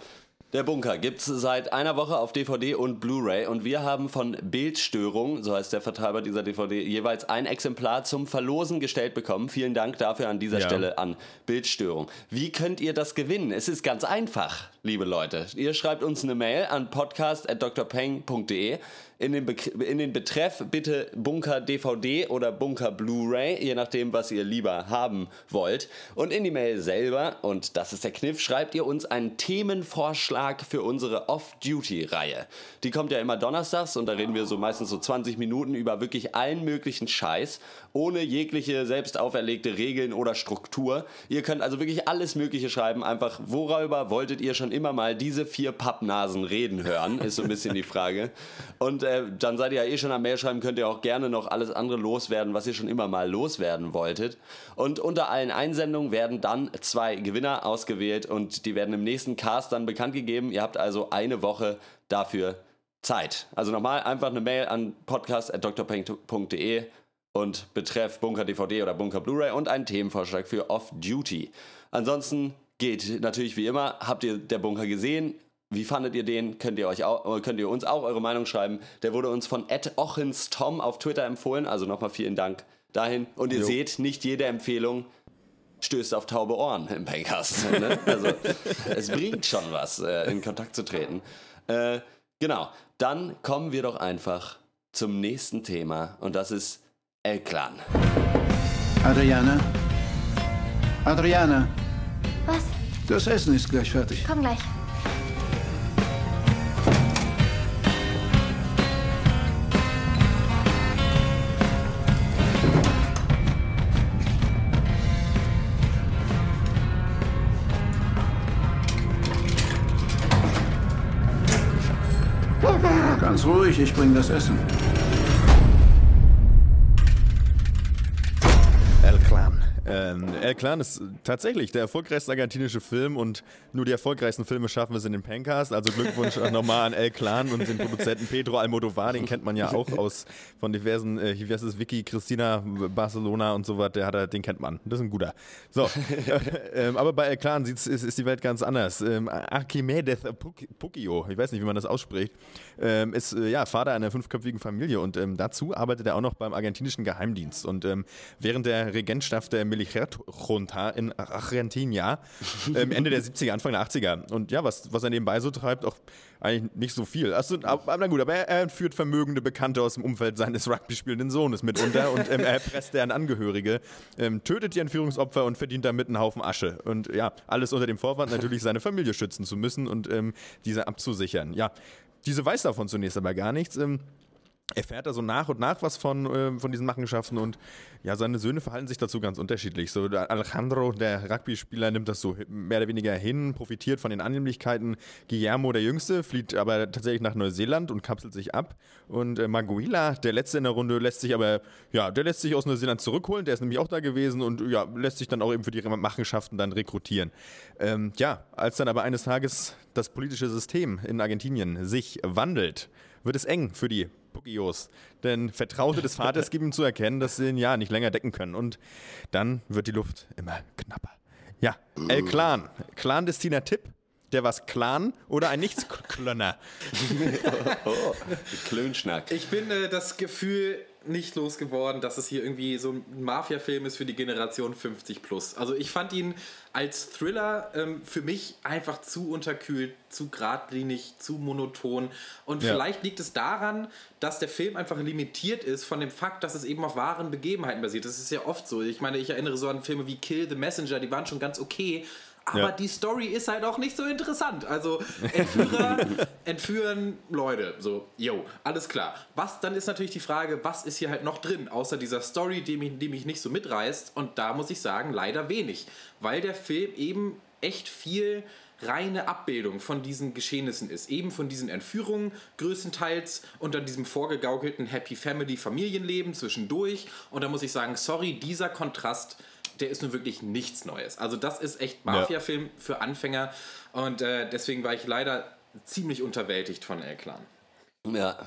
Der Bunker gibt's seit einer Woche auf DVD und Blu-ray und wir haben von Bildstörung, so heißt der Vertreiber dieser DVD, jeweils ein Exemplar zum Verlosen gestellt bekommen. Vielen Dank dafür an dieser Ja. Stelle an Bildstörung. Wie könnt ihr das gewinnen? Es ist ganz einfach, liebe Leute. Ihr schreibt uns eine Mail an podcast.drpeng.de. In den, in den Betreff bitte Bunker DVD oder Bunker Blu-ray, je nachdem, was ihr lieber haben wollt. Und in die Mail selber, und das ist der Kniff, schreibt ihr uns einen Themenvorschlag für unsere Off-Duty-Reihe. Die kommt ja immer donnerstags und da reden wir so meistens so 20 Minuten über wirklich allen möglichen Scheiß, ohne jegliche selbst auferlegte Regeln oder Struktur. Ihr könnt also wirklich alles Mögliche schreiben. Einfach, worüber wolltet ihr schon immer mal diese vier Pappnasen reden hören, ist so ein bisschen die Frage. Und äh, dann seid ihr ja eh schon am Mail schreiben, könnt ihr auch gerne noch alles andere loswerden, was ihr schon immer mal loswerden wolltet. Und unter allen Einsendungen werden dann zwei Gewinner ausgewählt und die werden im nächsten Cast dann bekannt gegeben. Ihr habt also eine Woche dafür Zeit. Also nochmal einfach eine Mail an podcast.drpeng.de und betreff Bunker DVD oder Bunker Blu-ray und einen Themenvorschlag für Off-Duty. Ansonsten geht natürlich wie immer, habt ihr der Bunker gesehen? Wie fandet ihr den? Könnt ihr, euch auch, könnt ihr uns auch eure Meinung schreiben. Der wurde uns von Ed Tom auf Twitter empfohlen. Also nochmal vielen Dank dahin. Und ihr Jo. seht, nicht jede Empfehlung stößt auf taube Ohren im Pencast. [LAUGHS] Ne? Also es bringt schon was, äh, in Kontakt zu treten. Äh, genau, dann kommen wir doch einfach zum nächsten Thema und das ist El Clan. Adriana? Adriana, Was? das Essen ist gleich fertig. Komm gleich. Ganz ruhig, ich bringe das Essen. Ähm, El Clan ist tatsächlich der erfolgreichste argentinische Film und nur die erfolgreichsten Filme schaffen es in den Pencast. Also Glückwunsch [LAUGHS] nochmal an El Clan und den Produzenten Pedro Almodovar, den kennt man ja auch aus von diversen, äh, wie heißt es, Vicky, Christina, Barcelona und so was, der hat er, den kennt man. Das ist ein guter. So, [LAUGHS] äh, ähm, aber bei El Clan ist, ist die Welt ganz anders. Ähm, Archimedes Puc- Puccio, ich weiß nicht, wie man das ausspricht, ähm, ist äh, ja Vater einer fünfköpfigen Familie und ähm, dazu arbeitet er auch noch beim argentinischen Geheimdienst. Und ähm, während der Regentschaft der Militärjunta in Argentina [LAUGHS] ähm, Ende der 70er, Anfang der 80er. Und ja, was, was er nebenbei so treibt, auch eigentlich nicht so viel. Also, aber, na gut, aber er, er entführt vermögende Bekannte aus dem Umfeld seines Rugby spielenden Sohnes mitunter und ähm, er erpresst deren Angehörige, ähm, tötet die Entführungsopfer und verdient damit einen Haufen Asche. Und ja, alles unter dem Vorwand, natürlich seine Familie schützen zu müssen und ähm, diese abzusichern. Ja, diese weiß davon zunächst aber gar nichts. Ähm, erfährt er so nach und nach was von, äh, von diesen Machenschaften und ja, seine Söhne verhalten sich dazu ganz unterschiedlich. So, Alejandro, der Rugby-Spieler, nimmt das so mehr oder weniger hin, profitiert von den Annehmlichkeiten. Guillermo, der Jüngste, flieht aber tatsächlich nach Neuseeland und kapselt sich ab. Und äh, Maguila, der Letzte in der Runde, lässt sich aber, ja, der lässt sich aus Neuseeland zurückholen. Der ist nämlich auch da gewesen und ja, lässt sich dann auch eben für die Machenschaften dann rekrutieren. Ähm, ja, als dann aber eines Tages das politische System in Argentinien sich wandelt, wird es eng für die Puccios. Denn Vertraute des Vaters geben ihm zu erkennen, dass sie ihn ja nicht länger decken können. Und dann wird die Luft immer knapper. Ja, El Clan. Clandestiner Tipp. Der was Clan oder ein Nichtsklönner? [LAUGHS] oh, Klönschnack. Ich bin äh, das Gefühl nicht losgeworden, dass es hier irgendwie so ein Mafia-Film ist für die Generation 50 plus. Also ich fand ihn als Thriller ähm, für mich einfach zu unterkühlt, zu geradlinig, zu monoton. Und Ja. vielleicht liegt es daran, dass der Film einfach limitiert ist von dem Fakt, dass es eben auf wahren Begebenheiten basiert. Das ist ja oft so. Ich meine, ich erinnere so an Filme wie Kill the Messenger, die waren schon ganz okay. Aber Ja. die Story ist halt auch nicht so interessant. Also [LAUGHS] Entführer entführen Leute. So, yo, alles klar. Was, dann ist natürlich die Frage, was ist hier halt noch drin, außer dieser Story, die mich, die mich nicht so mitreißt. Und da muss ich sagen, leider wenig. Weil der Film eben echt viel reine Abbildung von diesen Geschehnissen ist. Eben von diesen Entführungen größtenteils und dann diesem vorgegaukelten Happy Family Familienleben zwischendurch. Und da muss ich sagen, sorry, dieser Kontrast, der ist nun wirklich nichts Neues. Also das ist echt Mafia-Film für Anfänger und äh, deswegen war ich leider ziemlich unterwältigt von El Clan. Ja.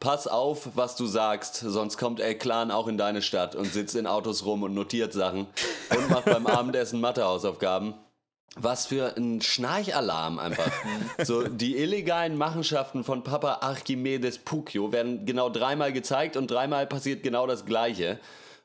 Pass auf, was du sagst, sonst kommt El Clan auch in deine Stadt und sitzt in Autos rum und notiert Sachen und macht beim [LAUGHS] Abendessen Mathehausaufgaben. was für ein Schnarchalarm einfach. so, die illegalen Machenschaften von Papa Archimedes Puccio werden genau dreimal gezeigt und dreimal passiert genau das Gleiche.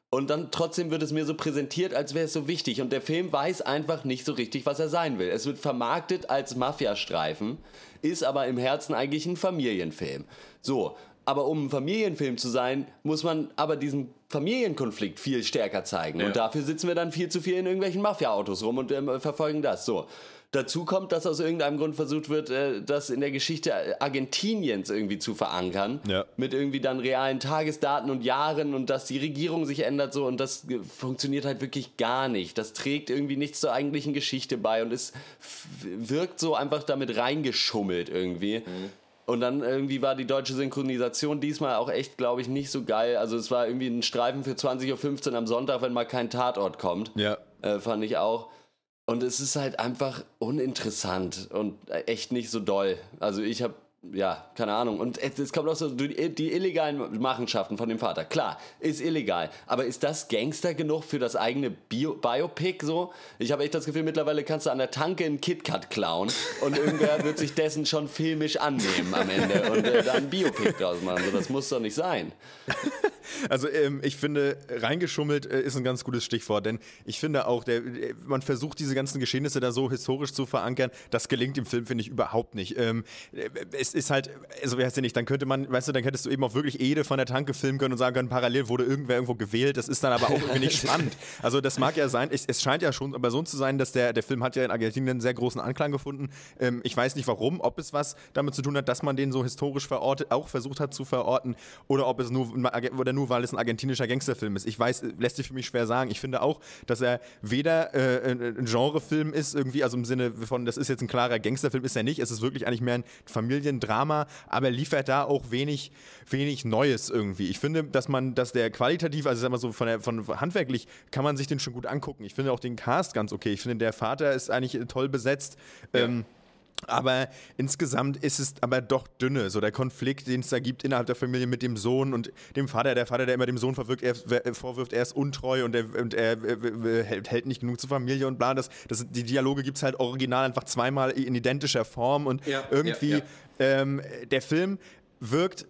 Und dann trotzdem wird es mir so präsentiert, als wäre es so wichtig. Und der Film weiß einfach nicht so richtig, was er sein will. Es wird vermarktet als Mafiastreifen, ist aber im Herzen eigentlich ein Familienfilm. So, aber um ein Familienfilm zu sein, muss man aber diesen Familienkonflikt viel stärker zeigen. Ja. Und dafür sitzen wir dann viel zu viel in irgendwelchen Mafia-Autos rum und ähm, verfolgen das. So. Dazu kommt, dass aus irgendeinem Grund versucht wird, äh, das in der Geschichte Argentiniens irgendwie zu verankern. Ja. Mit irgendwie dann realen Tagesdaten und Jahren und dass die Regierung sich ändert so und das äh, funktioniert halt wirklich gar nicht. Das trägt irgendwie nichts zur eigentlichen Geschichte bei und es wirkt so einfach damit reingeschummelt irgendwie. Und dann irgendwie war die deutsche Synchronisation diesmal auch echt, glaube ich, nicht so geil. Also es war irgendwie ein Streifen für 20.15 Uhr am Sonntag, wenn mal kein Tatort kommt. Ja. Äh, fand ich auch. Und es ist halt einfach uninteressant und echt nicht so doll. Also ich habe, ja, keine Ahnung. Und es kommt auch so, die, illegalen Machenschaften von dem Vater. Klar, ist illegal. Aber ist das Gangster genug für das eigene Bio Biopic so? Ich habe echt das Gefühl, mittlerweile kannst du an der Tanke einen KitKat klauen und irgendwer [LAUGHS] wird sich dessen schon filmisch annehmen am Ende und äh, da ein Biopic draus machen. So, das muss doch nicht sein. [LAUGHS] Also ähm, ich finde, reingeschummelt äh, ist ein ganz gutes Stichwort, denn ich finde auch, der, äh, man versucht diese ganzen Geschehnisse da so historisch zu verankern, das gelingt im Film, finde ich, überhaupt nicht. Ähm, äh, es ist halt, also wer heißt denn nicht, dann könnte man, weißt du, dann hättest du eben auch wirklich Ede von der Tanke filmen können und sagen können, parallel wurde irgendwer irgendwo gewählt, das ist dann aber auch irgendwie nicht [LAUGHS] spannend. Also das mag ja sein, es, es scheint ja schon aber so zu sein, dass der, der Film hat ja in Argentinien einen sehr großen Anklang gefunden. Ähm, ich weiß nicht warum, ob es was damit zu tun hat, dass man den so historisch verortet, auch versucht hat zu verorten, oder ob es nur, oder nur weil es ein argentinischer Gangsterfilm ist. Ich weiß, lässt sich für mich schwer sagen. Ich finde auch, dass er weder äh, ein Genrefilm ist, irgendwie, also im Sinne von, das ist jetzt ein klarer Gangsterfilm, ist er nicht. Es ist wirklich eigentlich mehr ein Familiendrama, aber er liefert da auch wenig, wenig Neues irgendwie. Ich finde, dass man, dass der qualitativ, also sag mal so von, der, von handwerklich, kann man sich den schon gut angucken. Ich finde auch den Cast ganz okay. Ich finde, der Vater ist eigentlich toll besetzt. Ähm, aber insgesamt ist es aber doch dünne, so der Konflikt, den es da gibt innerhalb der Familie mit dem Sohn und dem Vater. Der Vater, der immer dem Sohn verwirkt, er, wer- vorwirft, er ist untreu und er, und er äh, hält, nicht genug zur Familie und bla. Das, das, die Dialoge gibt es halt original einfach zweimal in identischer Form und Ja, irgendwie ja, ja. Ähm, der Film wirkt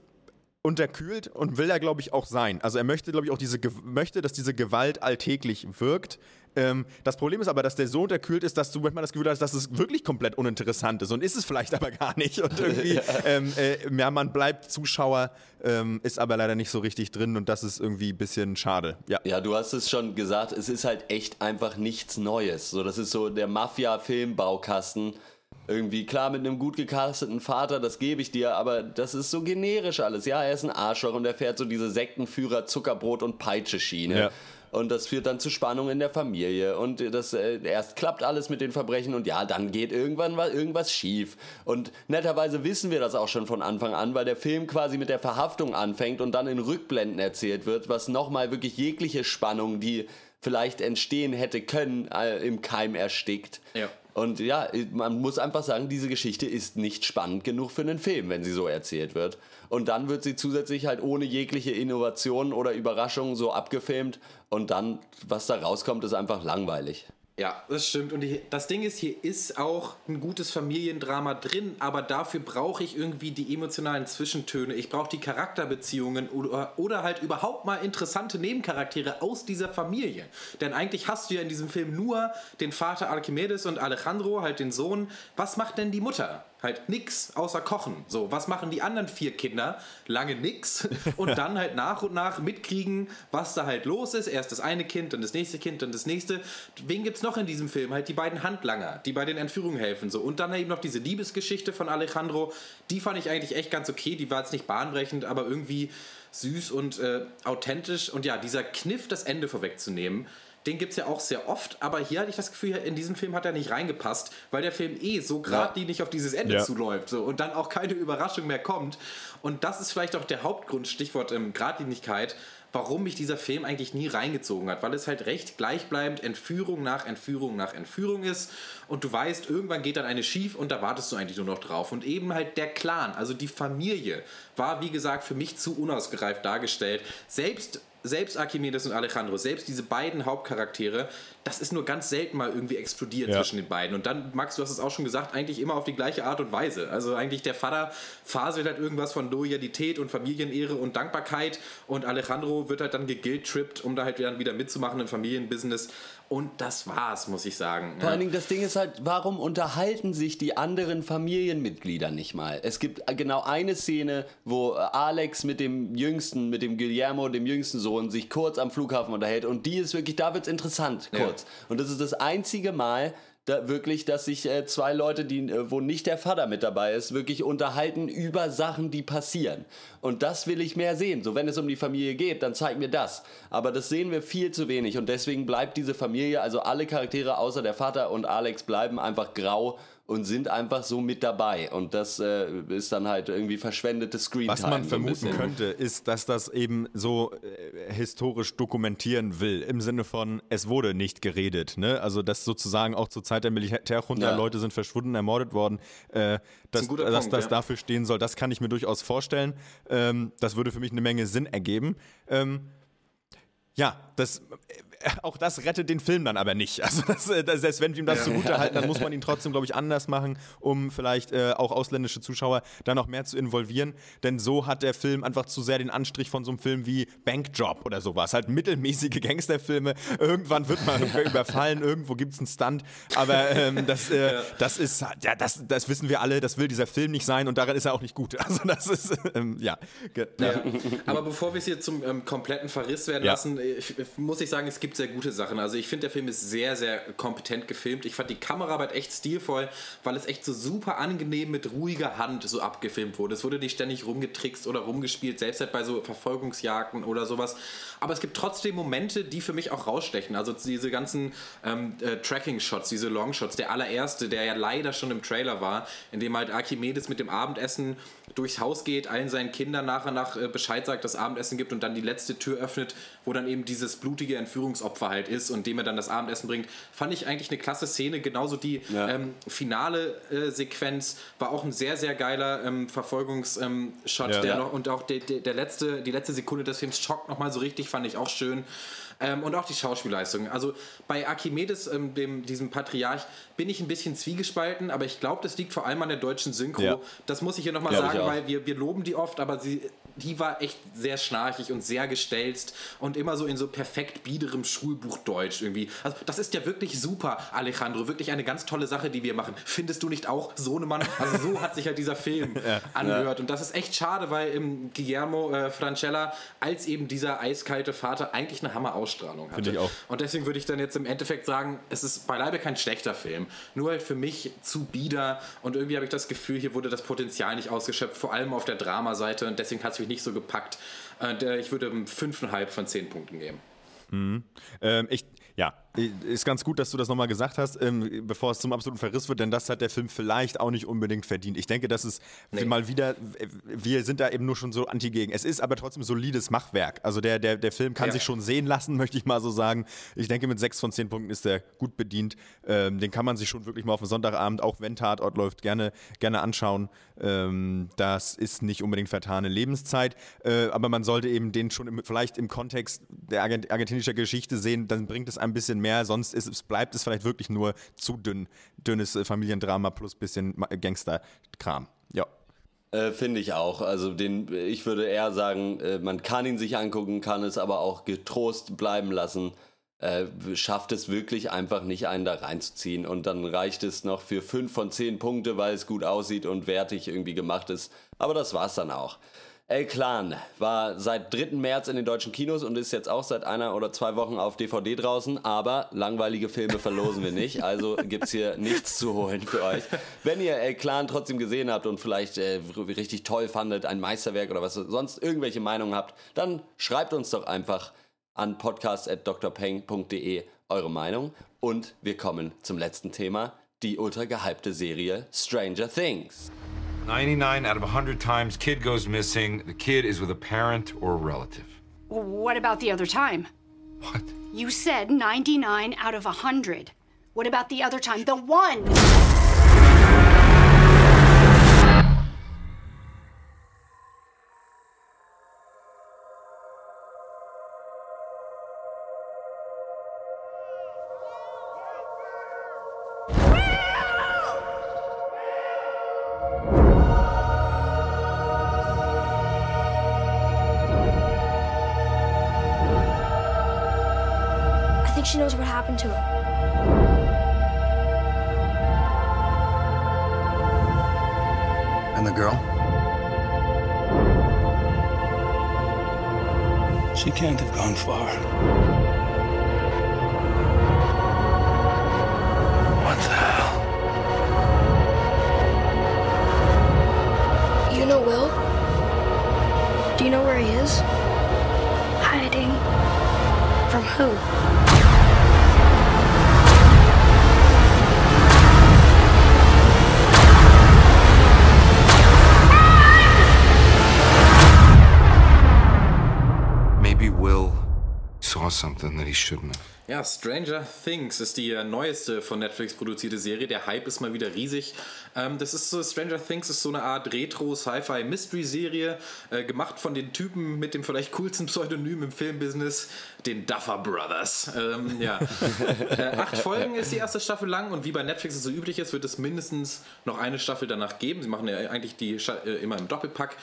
unterkühlt und will er, glaube ich, auch sein. Also er möchte, glaube ich, auch diese, möchte, dass diese Gewalt alltäglich wirkt. Ähm, das Problem ist aber, dass der so unterkühlt ist, dass du manchmal das Gefühl hast, dass es wirklich komplett uninteressant ist. Und ist es vielleicht aber gar nicht. Und irgendwie, [LAUGHS] ähm, äh, ja, man bleibt Zuschauer, ähm, ist aber leider nicht so richtig drin und das ist irgendwie ein bisschen schade. Ja. Ja, du hast es schon gesagt, es ist halt echt einfach nichts Neues. So, das ist so der Mafia-Filmbaukasten. Irgendwie klar mit einem gut gecasteten Vater, das gebe ich dir, aber das ist so generisch alles. Ja, er ist ein Arschloch und er fährt so diese Sektenführer Zuckerbrot und Peitsche Schiene. Ja. Und das führt dann zu Spannung in der Familie. Und das äh, erst klappt alles mit den Verbrechen und ja, dann geht irgendwann mal irgendwas schief. Und netterweise wissen wir das auch schon von Anfang an, weil der Film quasi mit der Verhaftung anfängt und dann in Rückblenden erzählt wird, was nochmal wirklich jegliche Spannung, die vielleicht entstehen hätte können, äh, im Keim erstickt. Ja. Und ja, man muss einfach sagen, diese Geschichte ist nicht spannend genug für einen Film, wenn sie so erzählt wird. Und dann wird sie zusätzlich halt ohne jegliche Innovation oder Überraschung so abgefilmt. Und dann, was da rauskommt, ist einfach langweilig. Ja, das stimmt. Und das Ding ist, hier ist auch ein gutes Familiendrama drin, aber dafür brauche ich irgendwie die emotionalen Zwischentöne. Ich brauche die Charakterbeziehungen oder, oder halt überhaupt mal interessante Nebencharaktere aus dieser Familie. Denn eigentlich hast du ja in diesem Film nur den Vater Archimedes und Alejandro, halt den Sohn. Was macht denn die Mutter? Halt nix außer kochen. So, was machen die anderen vier Kinder? Lange nix. [LAUGHS] Und dann halt nach und nach mitkriegen, was da halt los ist. Erst das eine Kind, dann das nächste Kind, dann das nächste. Wen gibt's noch in diesem Film? Halt die beiden Handlanger, die bei den Entführungen helfen. So. Und dann eben noch diese Liebesgeschichte von Alejandro. Die fand ich eigentlich echt ganz okay. Die war jetzt nicht bahnbrechend, aber irgendwie süß und äh, authentisch. Und ja, dieser Kniff, das Ende vorwegzunehmen, den gibt es ja auch sehr oft, aber hier hatte ich das Gefühl, in diesem Film hat er nicht reingepasst, weil der Film eh so geradlinig auf dieses Ende Ja. zuläuft so, und dann auch keine Überraschung mehr kommt. Und das ist vielleicht auch der Hauptgrund, Stichwort ähm, Gradlinigkeit, warum mich dieser Film eigentlich nie reingezogen hat, weil es halt recht gleichbleibend Entführung nach Entführung nach Entführung ist und du weißt, irgendwann geht dann eine schief und da wartest du eigentlich nur noch drauf. Und eben halt der Clan, also die Familie, war wie gesagt für mich zu unausgereift dargestellt. Selbst selbst Archimedes und Alejandro, selbst diese beiden Hauptcharaktere, das ist nur ganz selten mal irgendwie explodiert Ja. zwischen den beiden. Und dann, Max, du hast es auch schon gesagt, eigentlich immer auf die gleiche Art und Weise. Also eigentlich der Vater faselt halt irgendwas von Loyalität und Familienehre und Dankbarkeit und Alejandro wird halt dann geguilt-trippt, um da halt wieder mitzumachen im Familienbusiness. Und das war's, muss ich sagen. Vor allen Dingen, das Ding ist halt, warum unterhalten sich die anderen Familienmitglieder nicht mal? Es gibt genau eine Szene, wo äh, Alex mit dem Jüngsten, mit dem Guillermo, dem jüngsten Sohn, sich kurz am Flughafen unterhält. Und die ist wirklich, da wird's interessant, Ja. kurz. Und das ist das einzige Mal, da wirklich, dass sich äh, zwei Leute, die, äh, wo nicht der Vater mit dabei ist, wirklich unterhalten über Sachen, die passieren. Und das will ich mehr sehen. So, wenn es um die Familie geht, dann zeig mir das. Aber das sehen wir viel zu wenig. Und deswegen bleibt diese Familie, also alle Charaktere außer der Vater und Alex bleiben einfach grau und sind einfach so mit dabei. Und das äh, ist dann halt irgendwie verschwendete Screentime. Was man so vermuten könnte, ist, dass das eben so äh, historisch dokumentieren will, im Sinne von, es wurde nicht geredet. Ne? Also, dass sozusagen auch zur Zeit der Militärjunta Ja. Leute sind verschwunden, ermordet worden, äh, dass, dass Punkt, das ja. dafür stehen soll, das kann ich mir durchaus vorstellen. Ähm, das würde für mich eine Menge Sinn ergeben. Ähm, ja, das, [LAUGHS] auch das rettet den Film dann aber nicht. Also das, äh, selbst wenn wir ihm das zugute halten, dann muss man ihn trotzdem, glaube ich, anders machen, um vielleicht äh, auch ausländische Zuschauer da noch mehr zu involvieren. Denn so hat der Film einfach zu sehr den Anstrich von so einem Film wie Bankjob oder sowas. Halt mittelmäßige Gangsterfilme. Irgendwann wird man [LAUGHS] überfallen, irgendwo gibt es einen Stunt. Aber ähm, das, äh, das ist, ja, das, das wissen wir alle, das will dieser Film nicht sein und daran ist er auch nicht gut. [LAUGHS] Also das ist, ähm, ja. Ja. Aber bevor wir es hier zum ähm, kompletten Verriss werden Ja. lassen, äh, ich- muss ich sagen, es gibt sehr gute Sachen. Also ich finde, der Film ist sehr, sehr kompetent gefilmt. Ich fand die Kameraarbeit echt stilvoll, weil es echt so super angenehm mit ruhiger Hand so abgefilmt wurde. Es wurde nicht ständig rumgetrickst oder rumgespielt, selbst halt bei so Verfolgungsjagden oder sowas. Aber es gibt trotzdem Momente, die für mich auch rausstechen. Also diese ganzen ähm, äh, Tracking-Shots, diese Longshots. Der allererste, der ja leider schon im Trailer war, in dem halt Archimedes mit dem Abendessen durchs Haus geht, allen seinen Kindern nach und nach äh, Bescheid sagt, dass Abendessen gibt und dann die letzte Tür öffnet, wo dann eben dieses blutige Entführungsopfer halt ist und dem er dann das Abendessen bringt, fand ich eigentlich eine klasse Szene. Genauso die Ja. ähm, finale äh, Sequenz war auch ein sehr, sehr geiler ähm, Verfolgungsshot, ähm, Ja. Ja. und auch der, der, der letzte, die letzte Sekunde des Films schockt nochmal so richtig, fand ich auch schön. Ähm, und auch die Schauspielleistung. Also bei Archimedes, ähm, dem, diesem Patriarch, bin ich ein bisschen zwiegespalten, aber ich glaube, das liegt vor allem an der deutschen Synchro. Ja. Das muss ich hier nochmal sagen, weil wir, wir loben die oft, aber sie, die war echt sehr schnarchig und sehr gestelzt und immer so in so perfekt biederem Schulbuchdeutsch irgendwie. Also das ist ja wirklich super, Alejandro. Wirklich eine ganz tolle Sache, die wir machen. Findest du nicht auch, Sohnemann? Also so hat sich halt dieser Film [LAUGHS] angehört. Und das ist echt schade, weil im Guillermo äh, Francella als eben dieser eiskalte Vater eigentlich eine Hammer-Ausstrahlung hatte. Finde ich auch. Und deswegen würde ich dann jetzt im Endeffekt sagen, es ist beileibe kein schlechter Film. Nur halt für mich zu bieder und irgendwie habe ich das Gefühl, hier wurde das Potenzial nicht ausgeschöpft, vor allem auf der Dramaseite und deswegen hat es mich nicht so gepackt. Und, äh, ich würde 5,5 von 10 Punkten geben. Ähm, ich, ja, ist ganz gut, dass du das nochmal gesagt hast, ähm, bevor es zum absoluten Verriss wird, denn das hat der Film vielleicht auch nicht unbedingt verdient. Ich denke, das ist Nee. mal wieder, wir sind da eben nur schon so anti-gegen. Es ist aber trotzdem solides Machwerk. Also der, der, der Film kann Ja. sich schon sehen lassen, [LAUGHS] möchte ich mal so sagen. Ich denke, mit sechs von zehn Punkten ist er gut bedient. Ähm, den kann man sich schon wirklich mal auf einen Sonntagabend, auch wenn Tatort läuft, gerne, gerne anschauen. Ähm, das ist nicht unbedingt vertane Lebenszeit, äh, aber man sollte eben den schon im, vielleicht im Kontext der Argent argentinischer Geschichte sehen, dann bringt es ein bisschen mehr, sonst ist bleibt es vielleicht wirklich nur zu dünn, dünnes äh, Familiendrama plus bisschen Gangsterkram. Ja. Äh, Finde ich auch. Also den, ich würde eher sagen, äh, man kann ihn sich angucken, kann es aber auch getrost bleiben lassen. Äh, schafft es wirklich einfach nicht, einen da reinzuziehen. Und dann reicht es noch für 5 von 10 Punkte, weil es gut aussieht und wertig irgendwie gemacht ist. Aber das war's dann auch. El Clan war seit 3. März in den deutschen Kinos und ist jetzt auch seit einer oder zwei Wochen auf DVD draußen. Aber langweilige Filme verlosen wir nicht, also gibt's hier nichts zu holen für euch. Wenn ihr El Clan trotzdem gesehen habt und vielleicht äh, richtig toll fandet, ein Meisterwerk oder was sonst irgendwelche Meinungen habt, dann schreibt uns doch einfach an podcast.drpeng.de eure Meinung. Und wir kommen zum letzten Thema, die ultra gehypte Serie Stranger Things. 99 out of 100 times, kid goes missing. The kid is with a parent or a relative. What about the other time? What? You said 99 out of 100. What about the other time? The one! She can't have gone far. What the hell? You know Will? Do you know where he is? Hiding. From who? Saw something that he shouldn't have. Ja, Stranger Things ist die äh, neueste von Netflix produzierte Serie. Der Hype ist mal wieder riesig. Ähm, das ist so, Stranger Things ist so eine Art Retro-Sci-Fi-Mystery-Serie, äh, gemacht von den Typen mit dem vielleicht coolsten Pseudonym im Filmbusiness, den Duffer Brothers. Ähm, ja. [LAUGHS] äh, acht Folgen ist die erste Staffel lang und wie bei Netflix es so üblich ist, wird es mindestens noch eine Staffel danach geben. Sie machen ja eigentlich die immer im Doppelpack.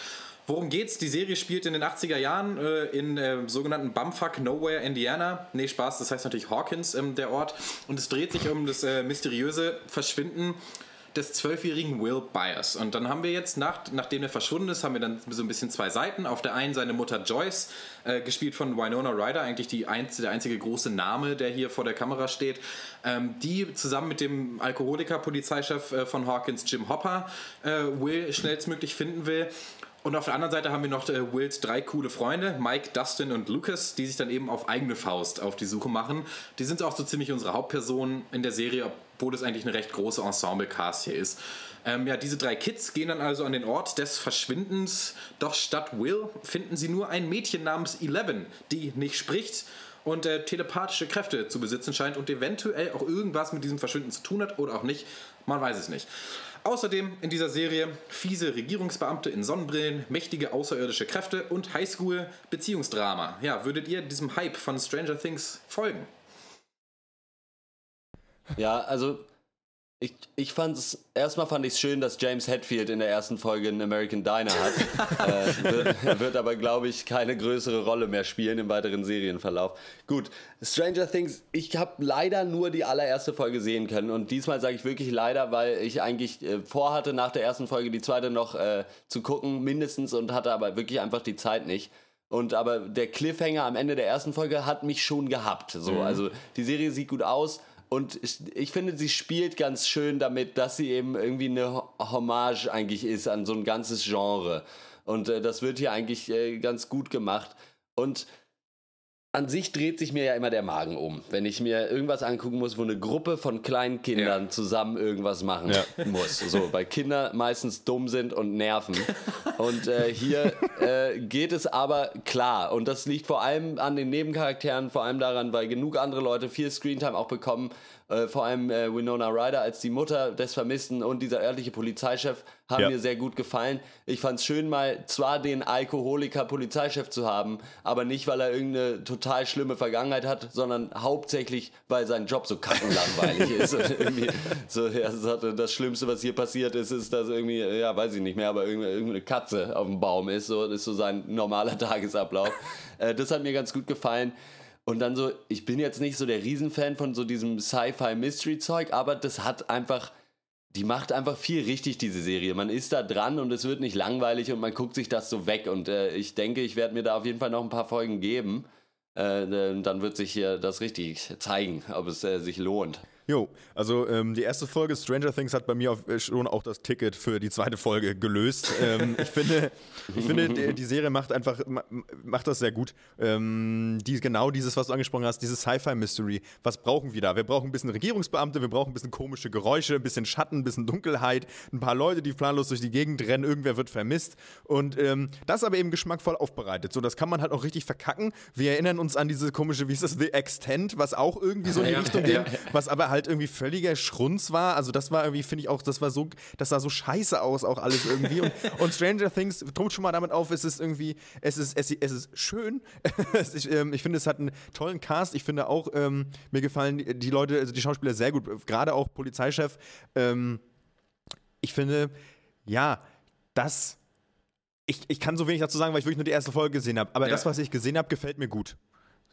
Worum geht's? Die Serie spielt in den 80er Jahren äh, in äh, sogenannten Bumfuck Nowhere, Indiana. Nee, Spaß, das heißt natürlich Hawkins, ähm, der Ort. Und es dreht sich um das äh, mysteriöse Verschwinden des zwölfjährigen Will Byers. Und dann haben wir jetzt, nach, nachdem er verschwunden ist, haben wir dann so ein bisschen zwei Seiten. Auf der einen seine Mutter Joyce, äh, gespielt von Winona Ryder, eigentlich die einz der einzige große Name, der hier vor der Kamera steht, ähm, die zusammen mit dem Alkoholiker-Polizeichef äh, von Hawkins, Jim Hopper, äh, Will schnellstmöglich finden will. Und auf der anderen Seite haben wir noch äh, Wills drei coole Freunde, Mike, Dustin und Lucas, die sich dann eben auf eigene Faust auf die Suche machen. Die sind auch so ziemlich unsere Hauptpersonen in der Serie, obwohl es eigentlich eine recht große Ensemble-Cast hier ist. Ähm, ja, diese drei Kids gehen dann also an den Ort des Verschwindens. Doch statt Will finden sie nur ein Mädchen namens Eleven, die nicht spricht und äh, telepathische Kräfte zu besitzen scheint und eventuell auch irgendwas mit diesem Verschwinden zu tun hat oder auch nicht. Man weiß es nicht. Außerdem in dieser Serie fiese Regierungsbeamte in Sonnenbrillen, mächtige außerirdische Kräfte und Highschool-Beziehungsdrama. Ja, würdet ihr diesem Hype von Stranger Things folgen? Ja, also ich, ich fand es, erstmal fand ich es schön, dass James Hetfield in der ersten Folge einen American Diner hat. [LAUGHS] äh, wird, wird aber, glaube ich, keine größere Rolle mehr spielen im weiteren Serienverlauf. Gut, Stranger Things, ich habe leider nur die allererste Folge sehen können und diesmal sage ich wirklich leider, weil ich eigentlich äh, vorhatte, nach der ersten Folge die zweite noch äh, zu gucken, mindestens, und hatte aber wirklich einfach die Zeit nicht. Und aber der Cliffhanger am Ende der ersten Folge hat mich schon gehabt. So, Mhm. also die Serie sieht gut aus. Und ich, ich finde, sie spielt ganz schön damit, dass sie eben irgendwie eine Ho- Hommage eigentlich ist an so ein ganzes Genre. Und äh, das wird hier eigentlich äh, ganz gut gemacht. Und an sich dreht sich mir ja immer der Magen um, wenn ich mir irgendwas angucken muss, wo eine Gruppe von kleinen Kindern zusammen irgendwas machen muss. So, weil Kinder meistens dumm sind und nerven. Und äh, hier äh, geht es aber klar. Und das liegt vor allem an den Nebencharakteren, vor allem daran, weil genug andere Leute viel Screentime auch bekommen. Äh, vor allem äh, Winona Ryder als die Mutter des Vermissten und dieser örtliche Polizeichef haben Ja. mir sehr gut gefallen. Ich fand es schön, mal zwar den Alkoholiker-Polizeichef zu haben, aber nicht, weil er irgendeine total schlimme Vergangenheit hat, sondern hauptsächlich, weil sein Job so kackenlangweilig ist. [LAUGHS] So, ja, das Schlimmste, was hier passiert ist, ist, dass irgendwie, ja, weiß ich nicht mehr, aber irgendwie- irgendeine Katze auf dem Baum ist. So, das ist so sein normaler Tagesablauf. Äh, das hat mir ganz gut gefallen. Und dann so, ich bin jetzt nicht so der Riesenfan von so diesem Sci-Fi-Mystery-Zeug, aber das hat einfach, die macht einfach viel richtig, diese Serie. Man ist da dran und es wird nicht langweilig und man guckt sich das so weg. Und äh, ich denke, ich werde mir da auf jeden Fall noch ein paar Folgen geben. Äh, dann wird sich hier das richtig zeigen, ob es äh, sich lohnt. Jo, also ähm, die erste Folge Stranger Things hat bei mir auf, äh, schon auch das Ticket für die zweite Folge gelöst. [LAUGHS] ähm, ich finde, ich finde die, die, Serie macht einfach macht das sehr gut. Ähm, die, genau dieses, was du angesprochen hast, dieses Sci-Fi-Mystery. Was brauchen wir da? Wir brauchen ein bisschen Regierungsbeamte, wir brauchen ein bisschen komische Geräusche, ein bisschen Schatten, ein bisschen Dunkelheit, ein paar Leute, die planlos durch die Gegend rennen, irgendwer wird vermisst. Und ähm, das aber eben geschmackvoll aufbereitet. So, das kann man halt auch richtig verkacken. Wir erinnern uns an diese komische, wie ist das, The Extent, was auch irgendwie so in die Richtung ging, was aber halt irgendwie völliger Schrunz war. Also das war irgendwie, finde ich auch, das war so, das sah so scheiße aus, auch alles irgendwie. Und, [LAUGHS] und Stranger Things droht schon mal damit auf, es ist irgendwie, es ist, es, es ist schön. [LAUGHS] ich, ähm, ich finde, es hat einen tollen Cast. Ich finde auch, ähm, mir gefallen die, die Leute, also die Schauspieler sehr gut. Gerade auch Polizeichef. Ähm, ich finde, ja, das. Ich, ich kann so wenig dazu sagen, weil ich wirklich nur die erste Folge gesehen habe. Aber ja. das, was ich gesehen habe, gefällt mir gut.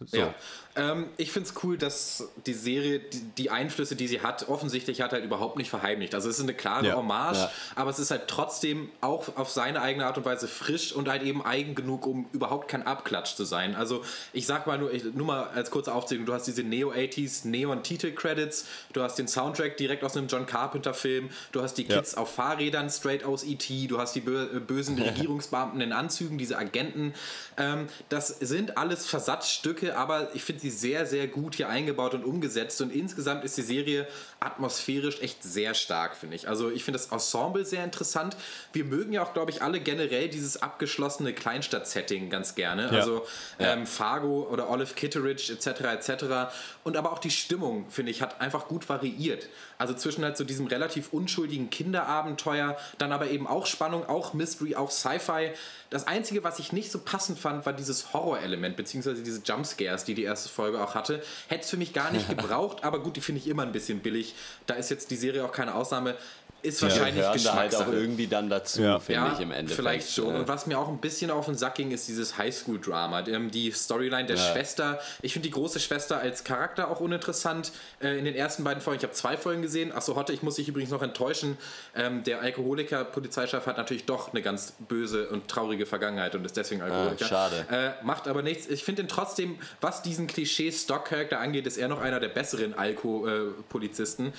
So. Ja. Ähm, ich finde es cool, dass die Serie die, die, Einflüsse, die sie hat, offensichtlich hat halt überhaupt nicht verheimlicht. Also es ist eine klare ja. Hommage, ja. aber es ist halt trotzdem auch auf seine eigene Art und Weise frisch und halt eben eigen genug, um überhaupt kein Abklatsch zu sein. Also ich sag mal nur, ich, nur mal als kurze Aufzählung, du hast diese Neo-80s Neon-Titel-Credits, du hast den Soundtrack direkt aus einem John Carpenter-Film, du hast die Kids auf Fahrrädern straight aus E.T., du hast die bösen [LAUGHS] Regierungsbeamten in Anzügen, diese Agenten. Ähm, das sind alles Versatzstücke, aber ich finde sie sehr, sehr gut hier eingebaut und umgesetzt. Und insgesamt ist die Serie atmosphärisch echt sehr stark, finde ich. Also ich finde das Ensemble sehr interessant. Wir mögen ja auch, glaube ich, alle generell dieses abgeschlossene Kleinstadt-Setting ganz gerne. Ja. Also ähm, Fargo oder Olive Kitteridge etc. etc. Und aber auch die Stimmung, finde ich, hat einfach gut variiert. Also zwischen halt so diesem relativ unschuldigen Kinderabenteuer, dann aber eben auch Spannung, auch Mystery, auch Sci-Fi. Das Einzige, was ich nicht so passend fand, war dieses Horror-Element, beziehungsweise diese Jumpscares, die die erste Folge auch hatte. Hätte es für mich gar nicht [LAUGHS] gebraucht, aber gut, die finde ich immer ein bisschen billig. Da ist jetzt die Serie auch keine Ausnahme ist wahrscheinlich ja, da halt auch irgendwie dann dazu, ja. finde ja, ich im Endeffekt. Vielleicht schon. Und was mir auch ein bisschen auf den Sack ging, ist dieses Highschool-Drama. Ähm, die Storyline der ja. Schwester. Ich finde die große Schwester als Charakter auch uninteressant. Äh, in den ersten beiden Folgen, ich habe zwei Folgen gesehen. Achso, Hotte, ich muss dich übrigens noch enttäuschen. Ähm, der Alkoholiker-Polizeichef hat natürlich doch eine ganz böse und traurige Vergangenheit und ist deswegen ah, Alkoholiker. Ah, schade. Äh, macht aber nichts. Ich finde ihn trotzdem, was diesen Klischee-Stock-Charakter angeht, ist er noch einer der besseren Alko-Polizisten.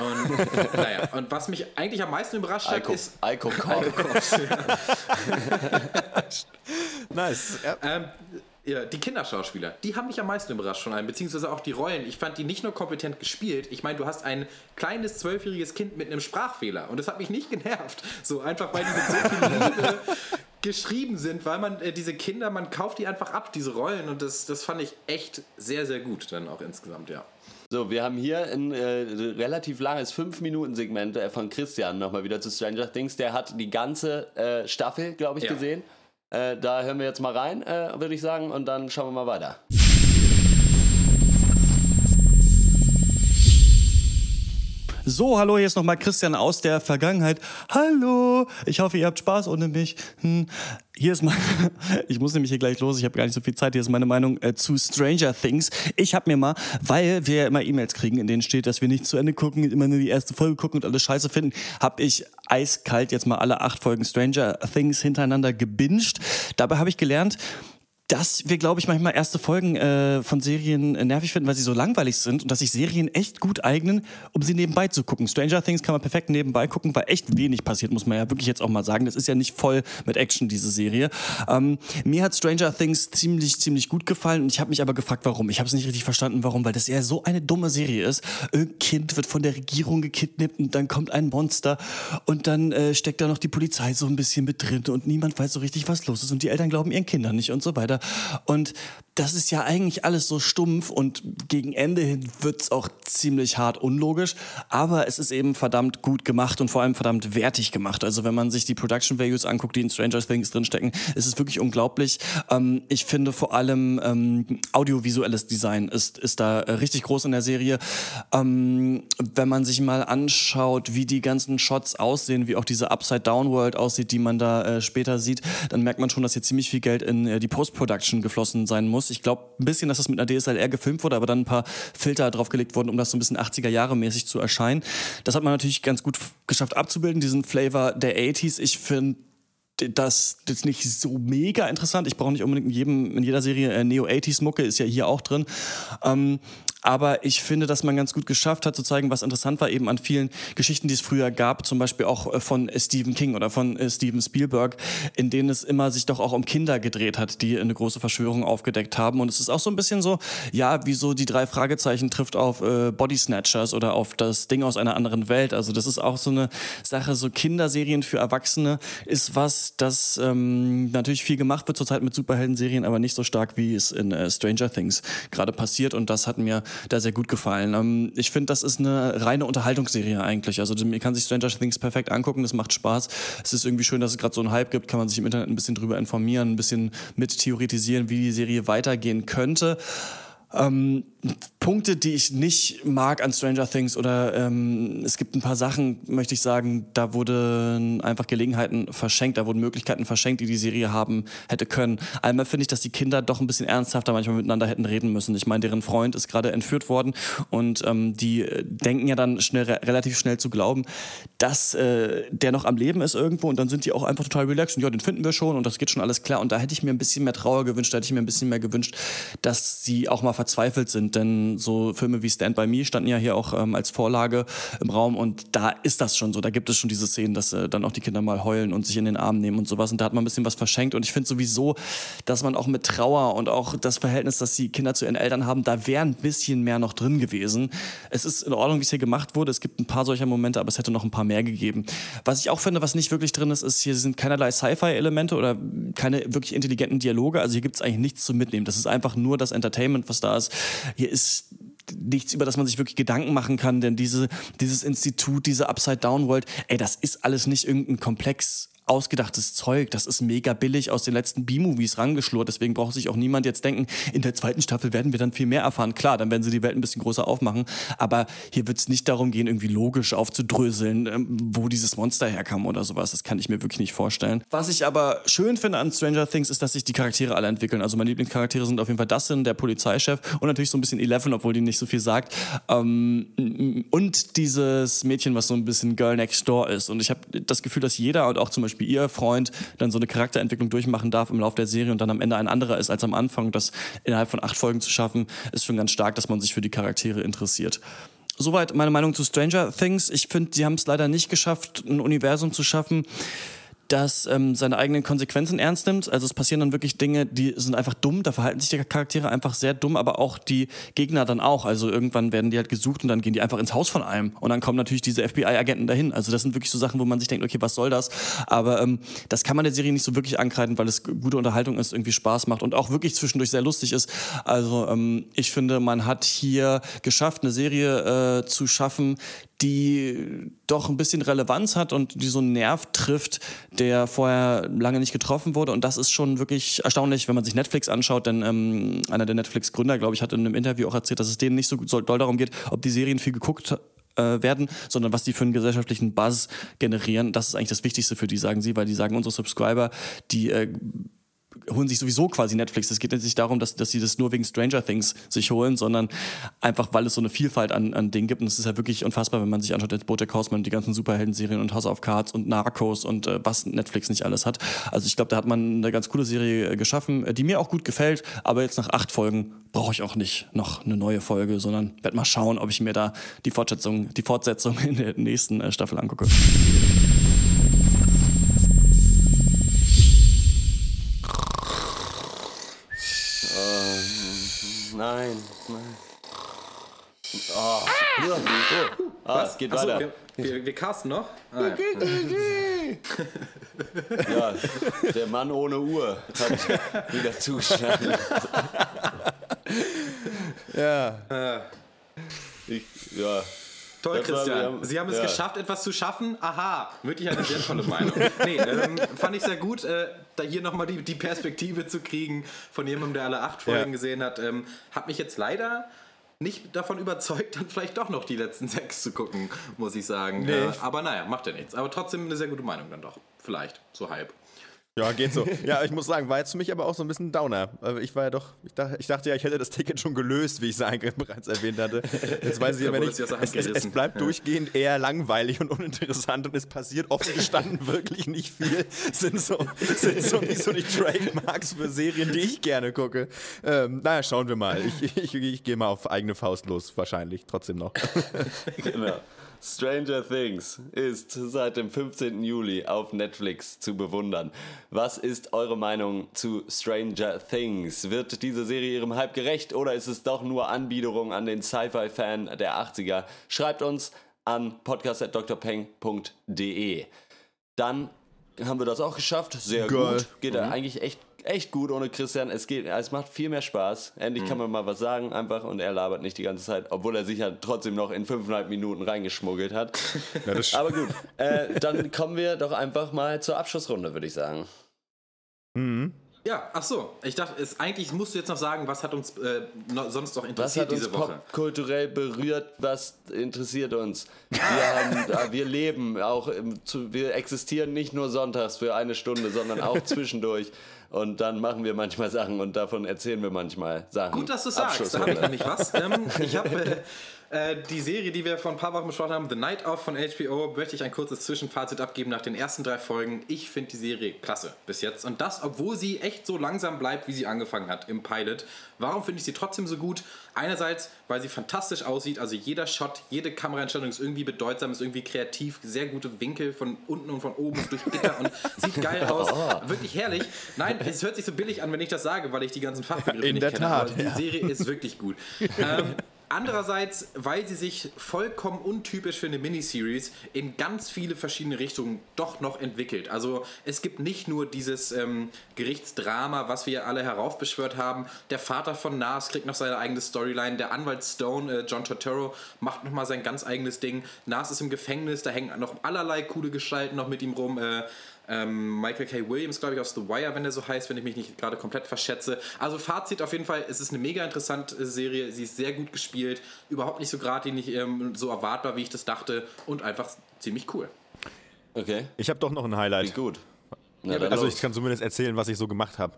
Und, naja, und was mich eigentlich am meisten überrascht hat, Alko, ist. Alko [LAUGHS] nice. Ja. Ähm, ja, die Kinderschauspieler, die haben mich am meisten überrascht von allem, beziehungsweise auch die Rollen. Ich fand die nicht nur kompetent gespielt. Ich meine, du hast ein kleines zwölfjähriges Kind mit einem Sprachfehler und das hat mich nicht genervt. So einfach, weil die mit so viel Liebe [LAUGHS] geschrieben sind, weil man äh, diese Kinder, man kauft die einfach ab, diese Rollen und das, das fand ich echt sehr, sehr gut dann auch insgesamt, ja. So, wir haben hier ein äh, relativ langes 5-Minuten-Segment äh, von Christian nochmal wieder zu Stranger Things. Der hat die ganze äh, Staffel, glaube ich, ja. gesehen. Äh, da hören wir jetzt mal rein, äh, würde ich sagen, und dann schauen wir mal weiter. So, hallo, hier ist nochmal Christian aus der Vergangenheit. Hallo, ich hoffe, ihr habt Spaß ohne mich. Hm. Hier ist meine, [LAUGHS] ich muss nämlich hier gleich los, ich habe gar nicht so viel Zeit, hier ist meine Meinung äh, zu Stranger Things. Ich habe mir mal, weil wir ja immer E-Mails kriegen, in denen steht, dass wir nicht zu Ende gucken, immer nur die erste Folge gucken und alles scheiße finden, habe ich eiskalt jetzt mal alle acht Folgen Stranger Things hintereinander gebinged. Dabei habe ich gelernt, dass wir, glaube ich, manchmal erste Folgen äh, von Serien äh, nervig finden, weil sie so langweilig sind und dass sich Serien echt gut eignen, um sie nebenbei zu gucken. Stranger Things kann man perfekt nebenbei gucken, weil echt wenig passiert, muss man ja wirklich jetzt auch mal sagen. Das ist ja nicht voll mit Action, diese Serie. Ähm, mir hat Stranger Things ziemlich, ziemlich gut gefallen und ich habe mich aber gefragt, warum. Ich habe es nicht richtig verstanden, warum, weil das ja so eine dumme Serie ist. Ein Kind wird von der Regierung gekidnappt und dann kommt ein Monster und dann äh, steckt da noch die Polizei so ein bisschen mit drin und niemand weiß so richtig, was los ist und die Eltern glauben ihren Kindern nicht und so weiter. Und das ist ja eigentlich alles so stumpf und gegen Ende hin wird es auch ziemlich hart unlogisch, aber es ist eben verdammt gut gemacht und vor allem verdammt wertig gemacht. Also wenn man sich die Production Values anguckt, die in Stranger Things drinstecken, ist es wirklich unglaublich. Ähm, ich finde vor allem ähm, audiovisuelles Design ist, ist da richtig groß in der Serie. Ähm, wenn man sich mal anschaut, wie die ganzen Shots aussehen, wie auch diese Upside-Down-World aussieht, die man da äh, später sieht, dann merkt man schon, dass hier ziemlich viel Geld in äh, die Post-Production geflossen sein muss muss. Ich glaube ein bisschen, dass das mit einer DSLR gefilmt wurde, aber dann ein paar Filter draufgelegt wurden, um das so ein bisschen 80er Jahre mäßig zu erscheinen. Das hat man natürlich ganz gut geschafft abzubilden, diesen Flavor der 80s. Ich finde das ist nicht so mega interessant. Ich brauche nicht unbedingt in, jedem, in jeder Serie äh, Neo-80s-Mucke, ist ja hier auch drin. Ähm, aber ich finde, dass man ganz gut geschafft hat zu zeigen, was interessant war eben an vielen Geschichten, die es früher gab, zum Beispiel auch äh, von äh, Stephen King oder von äh, Steven Spielberg, in denen es immer sich doch auch um Kinder gedreht hat, die eine große Verschwörung aufgedeckt haben. Und es ist auch so ein bisschen so, ja, wie so die drei Fragezeichen trifft auf äh, Body Snatchers oder auf das Ding aus einer anderen Welt. Also das ist auch so eine Sache, so Kinderserien für Erwachsene ist was, das ähm, natürlich viel gemacht wird zurzeit mit Superhelden-Serien, aber nicht so stark, wie es in äh, Stranger Things gerade passiert. Und das hat mir da sehr gut gefallen. Ähm, ich finde, das ist eine reine Unterhaltungsserie eigentlich. Also mir kann sich Stranger Things perfekt angucken, das macht Spaß. Es ist irgendwie schön, dass es gerade so einen Hype gibt, kann man sich im Internet ein bisschen drüber informieren, ein bisschen mit theoretisieren, wie die Serie weitergehen könnte. Ähm, Punkte, die ich nicht mag an Stranger Things oder ähm, es gibt ein paar Sachen, möchte ich sagen, da wurden einfach Gelegenheiten verschenkt, da wurden Möglichkeiten verschenkt, die die Serie haben hätte können. Einmal finde ich, dass die Kinder doch ein bisschen ernsthafter manchmal miteinander hätten reden müssen. Ich meine, deren Freund ist gerade entführt worden und ähm, die denken ja dann schnell, relativ schnell zu glauben, dass äh, der noch am Leben ist irgendwo und dann sind die auch einfach total relaxed und ja, den finden wir schon und das geht schon alles klar und da hätte ich mir ein bisschen mehr Trauer gewünscht, da hätte ich mir ein bisschen mehr gewünscht, dass sie auch mal verzweifelt sind, denn so Filme wie Stand By Me standen ja hier auch ähm, als Vorlage im Raum und da ist das schon so. Da gibt es schon diese Szenen, dass äh, dann auch die Kinder mal heulen und sich in den Arm nehmen und sowas. Und da hat man ein bisschen was verschenkt. Und ich finde sowieso, dass man auch mit Trauer und auch das Verhältnis, dass die Kinder zu ihren Eltern haben, da wäre ein bisschen mehr noch drin gewesen. Es ist in Ordnung, wie es hier gemacht wurde. Es gibt ein paar solcher Momente, aber es hätte noch ein paar mehr gegeben. Was ich auch finde, was nicht wirklich drin ist, ist, hier sind keinerlei Sci-Fi-Elemente oder keine wirklich intelligenten Dialoge. Also hier gibt es eigentlich nichts zu mitnehmen. Das ist einfach nur das Entertainment, was da ist. Ist nichts, über das man sich wirklich Gedanken machen kann, denn diese, dieses Institut, diese Upside-Down-World, ey, das ist alles nicht irgendein Komplex ausgedachtes Zeug. Das ist mega billig aus den letzten B-Movies rangeschlurrt. Deswegen braucht sich auch niemand jetzt denken, in der zweiten Staffel werden wir dann viel mehr erfahren. Klar, dann werden sie die Welt ein bisschen größer aufmachen. Aber hier wird es nicht darum gehen, irgendwie logisch aufzudröseln, ähm, wo dieses Monster herkam oder sowas. Das kann ich mir wirklich nicht vorstellen. Was ich aber schön finde an Stranger Things, ist, dass sich die Charaktere alle entwickeln. Also meine Lieblingscharaktere sind auf jeden Fall Dustin, der Polizeichef und natürlich so ein bisschen Eleven, obwohl die nicht so viel sagt. Ähm, und dieses Mädchen, was so ein bisschen Girl Next Door ist. Und ich habe das Gefühl, dass jeder und auch zum Beispiel ihr Freund dann so eine Charakterentwicklung durchmachen darf im Laufe der Serie und dann am Ende ein anderer ist als am Anfang. Das innerhalb von acht Folgen zu schaffen, ist schon ganz stark, dass man sich für die Charaktere interessiert. Soweit meine Meinung zu Stranger Things. Ich finde, sie haben es leider nicht geschafft, ein Universum zu schaffen, das ähm, seine eigenen Konsequenzen ernst nimmt. Also es passieren dann wirklich Dinge, die sind einfach dumm, da verhalten sich die Charaktere einfach sehr dumm, aber auch die Gegner dann auch. Also irgendwann werden die halt gesucht und dann gehen die einfach ins Haus von einem und dann kommen natürlich diese FBI-Agenten dahin. Also das sind wirklich so Sachen, wo man sich denkt, okay, was soll das? Aber ähm, das kann man der Serie nicht so wirklich ankreiden, weil es gute Unterhaltung ist, irgendwie Spaß macht und auch wirklich zwischendurch sehr lustig ist. Also ähm, ich finde, man hat hier geschafft, eine Serie äh, zu schaffen, die doch ein bisschen Relevanz hat und die so einen Nerv trifft, der vorher lange nicht getroffen wurde. Und das ist schon wirklich erstaunlich, wenn man sich Netflix anschaut, denn ähm, einer der Netflix-Gründer, glaube ich, hat in einem Interview auch erzählt, dass es denen nicht so doll darum geht, ob die Serien viel geguckt äh, werden, sondern was die für einen gesellschaftlichen Buzz generieren. Das ist eigentlich das Wichtigste für die, sagen sie, weil die sagen, unsere Subscriber, die äh, holen sich sowieso quasi Netflix. Es geht nicht darum, dass, dass sie das nur wegen Stranger Things sich holen, sondern einfach, weil es so eine Vielfalt an, an Dingen gibt. Und es ist ja wirklich unfassbar, wenn man sich anschaut, jetzt Bojack Horseman, die ganzen Superhelden-Serien und House of Cards und Narcos und äh, was Netflix nicht alles hat. Also ich glaube, da hat man eine ganz coole Serie äh, geschaffen, äh, die mir auch gut gefällt. Aber jetzt nach acht Folgen brauche ich auch nicht noch eine neue Folge, sondern werde mal schauen, ob ich mir da die Fortsetzung, die Fortsetzung in der nächsten äh, Staffel angucke. Nein, nein. Oh. Ah! Oh. Ah, es geht Achso, weiter. Wir, wir, wir casten noch? Ah, ja. ja, der Mann ohne Uhr hat wieder zugeschlagen. ja. Ich, ja. Toll, Das war- Christian. wir haben- Sie haben es ja. geschafft, etwas zu schaffen. Aha, wirklich eine sehr tolle Meinung. Nee, ähm, fand ich sehr gut, äh, da hier nochmal die, die Perspektive zu kriegen von jemandem, der alle acht Folgen Ja. gesehen hat. Ähm, hat mich jetzt leider nicht davon überzeugt, dann vielleicht doch noch die letzten sechs zu gucken, muss ich sagen. Nee. Äh, aber naja, macht ja nichts. Aber trotzdem eine sehr gute Meinung dann doch. Vielleicht, so halb. Ja, geht so. Ja, ich muss sagen, war jetzt für mich aber auch so ein bisschen Downer. Also Ich war ja doch, ich dachte, ich dachte ja, ich hätte das Ticket schon gelöst, wie ich es [LAUGHS] eigentlich bereits erwähnt hatte. Jetzt weiß ich aber nicht. es Es, es, bleibt Ja. durchgehend eher langweilig und uninteressant und es passiert offen gestanden [LAUGHS] wirklich nicht viel. Sind so, sind so nicht so die Trademarks für Serien, die ich gerne gucke. Ähm, naja, schauen wir mal. Ich, ich, ich gehe mal auf eigene Faust los, wahrscheinlich, trotzdem noch. [LAUGHS] genau. Stranger Things ist seit dem 15. Juli auf Netflix zu bewundern. Was ist eure Meinung zu Stranger Things? Wird diese Serie ihrem Hype gerecht oder ist es doch nur Anbiederung an den Sci-Fi-Fan der 80er? Schreibt uns an podcast.drpeng.de. Dann haben wir das auch geschafft. Sehr Geil. gut. Geht Mhm. eigentlich echt, echt gut ohne Christian. Es, geht, es macht viel mehr Spaß. Endlich kann man mal was sagen einfach und er labert nicht die ganze Zeit, obwohl er sich ja trotzdem noch in fünfeinhalb Minuten reingeschmuggelt hat. [LAUGHS] Ja, das Aber gut, äh, dann kommen wir doch einfach mal zur Abschlussrunde, würde ich sagen. Mhm. Ja, ach so. Ich dachte, es, eigentlich musst du jetzt noch sagen, was hat uns äh, noch, sonst noch Was interessiert hat uns diese Woche? popkulturell berührt? Was interessiert uns? Wir, haben, [LAUGHS] äh, wir leben auch, im, zu, wir existieren nicht nur sonntags für eine Stunde, sondern auch [LAUGHS] zwischendurch. Und dann machen wir manchmal Sachen und davon erzählen wir manchmal Sachen. Gut, dass du sagst. Da habe ich nämlich was. Ähm, ich habe äh, [LAUGHS] äh, die Serie, die wir vor ein paar Wochen besprochen haben, The Night Of von HBO, möchte ich ein kurzes Zwischenfazit abgeben nach den ersten drei Folgen. Ich finde die Serie klasse bis jetzt. Und das, obwohl sie echt so langsam bleibt, wie sie angefangen hat im Pilot. Warum finde ich sie trotzdem so gut? Einerseits, weil sie fantastisch aussieht. Also jeder Shot, jede Kameraeinstellung ist irgendwie bedeutsam, ist irgendwie kreativ. Sehr gute Winkel von unten und von oben durch Gitter und [LAUGHS] sieht geil aus. Oh. Wirklich herrlich. Nein, es hört sich so billig an, wenn ich das sage, weil ich die ganzen Fachbegriffe In nicht der kenne. Tat, aber die ja. Serie ist wirklich gut. [LAUGHS] ähm, andererseits, weil sie sich vollkommen untypisch für eine Miniseries in ganz viele verschiedene Richtungen doch noch entwickelt. Also es gibt nicht nur dieses ähm, Gerichtsdrama, was wir alle heraufbeschwört haben. Der Vater von Nas kriegt noch seine eigene Storyline. Der Anwalt Stone, äh, John Turturro, macht nochmal sein ganz eigenes Ding. Nas ist im Gefängnis, da hängen noch allerlei coole Gestalten noch mit ihm rum. Äh, ähm, Michael K. Williams, glaube ich, aus The Wire, wenn der so heißt, wenn ich mich nicht gerade komplett verschätze. Also Fazit auf jeden Fall, es ist eine mega interessante Serie, sie ist sehr gut gespielt, überhaupt nicht so geradlinig, ähm, so erwartbar, wie ich das dachte und einfach ziemlich cool. Okay. Ich habe doch noch ein Highlight. Wie gut. Ja, dann also los. ich kann zumindest erzählen, was ich so gemacht habe.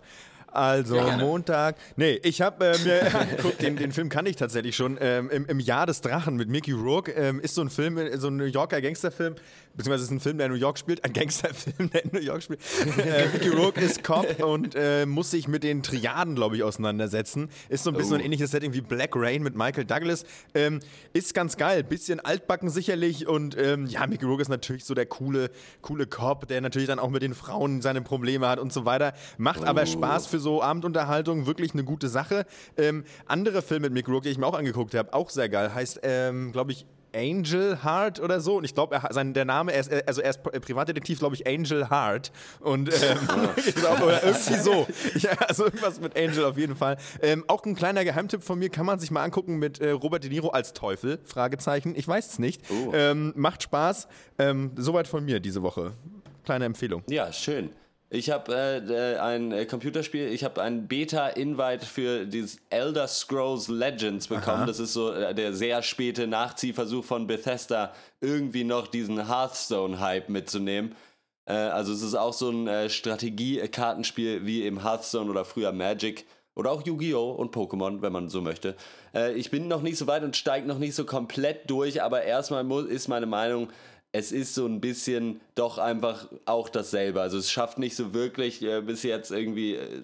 Also Ja. Montag. Nee, ich habe äh, mir [LAUGHS] angeguckt, den, den Film kann ich tatsächlich schon. Ähm, im, Im Jahr des Drachen mit Mickey Rourke ähm, ist so ein Film, äh, so ein New Yorker Gangsterfilm, beziehungsweise ist ein Film, der in New York spielt, ein Gangsterfilm, [LAUGHS] der in New York spielt. äh, [LAUGHS] Mickey Rourke ist Cop und äh, muss sich mit den Triaden, glaube ich, auseinandersetzen. Ist so ein bisschen Oh. ein ähnliches Setting wie Black Rain mit Michael Douglas. Ähm, ist ganz geil, bisschen altbacken sicherlich und ähm, ja, Mickey Rourke ist natürlich so der coole, coole Cop, der natürlich dann auch mit den Frauen seine Probleme hat und so weiter. Macht aber Spaß für so Abendunterhaltung, wirklich eine gute Sache. Ähm, andere Filme mit Mickey Rourke, die ich mir auch angeguckt habe, auch sehr geil, heißt, ähm, glaube ich, Angel Heart oder so. Und ich glaube, der Name, er ist, äh, also er ist Pri- Privatdetektiv, glaube ich, Angel Heart. Und ähm, [LAUGHS] [LAUGHS] glaub, oder irgendwie so. Ja, also irgendwas mit Angel auf jeden Fall. Ähm, auch ein kleiner Geheimtipp von mir, kann man sich mal angucken mit äh, Robert De Niro als Teufel. Fragezeichen. Ich weiß es nicht. Ähm, macht Spaß. Ähm, soweit von mir diese Woche. Kleine Empfehlung. Ja, schön. Ich habe äh, äh, ein äh, Computerspiel, ich habe ein Beta-Invite für dieses Elder Scrolls Legends bekommen. Aha. Das ist so äh, der sehr späte Nachziehversuch von Bethesda, irgendwie noch diesen Hearthstone-Hype mitzunehmen. Äh, also es ist auch so ein äh, Strategie-Kartenspiel wie im Hearthstone oder früher Magic. Oder auch Yu-Gi-Oh! und Pokémon, wenn man so möchte. Ich bin noch nicht so weit und steige noch nicht so komplett durch, aber erstmal ist meine Meinung, es ist so ein bisschen doch einfach auch dasselbe. Also es schafft nicht so wirklich äh, bis jetzt irgendwie äh,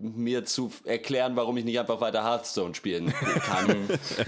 mir zu erklären, warum ich nicht einfach weiter Hearthstone spielen [LAUGHS] kann.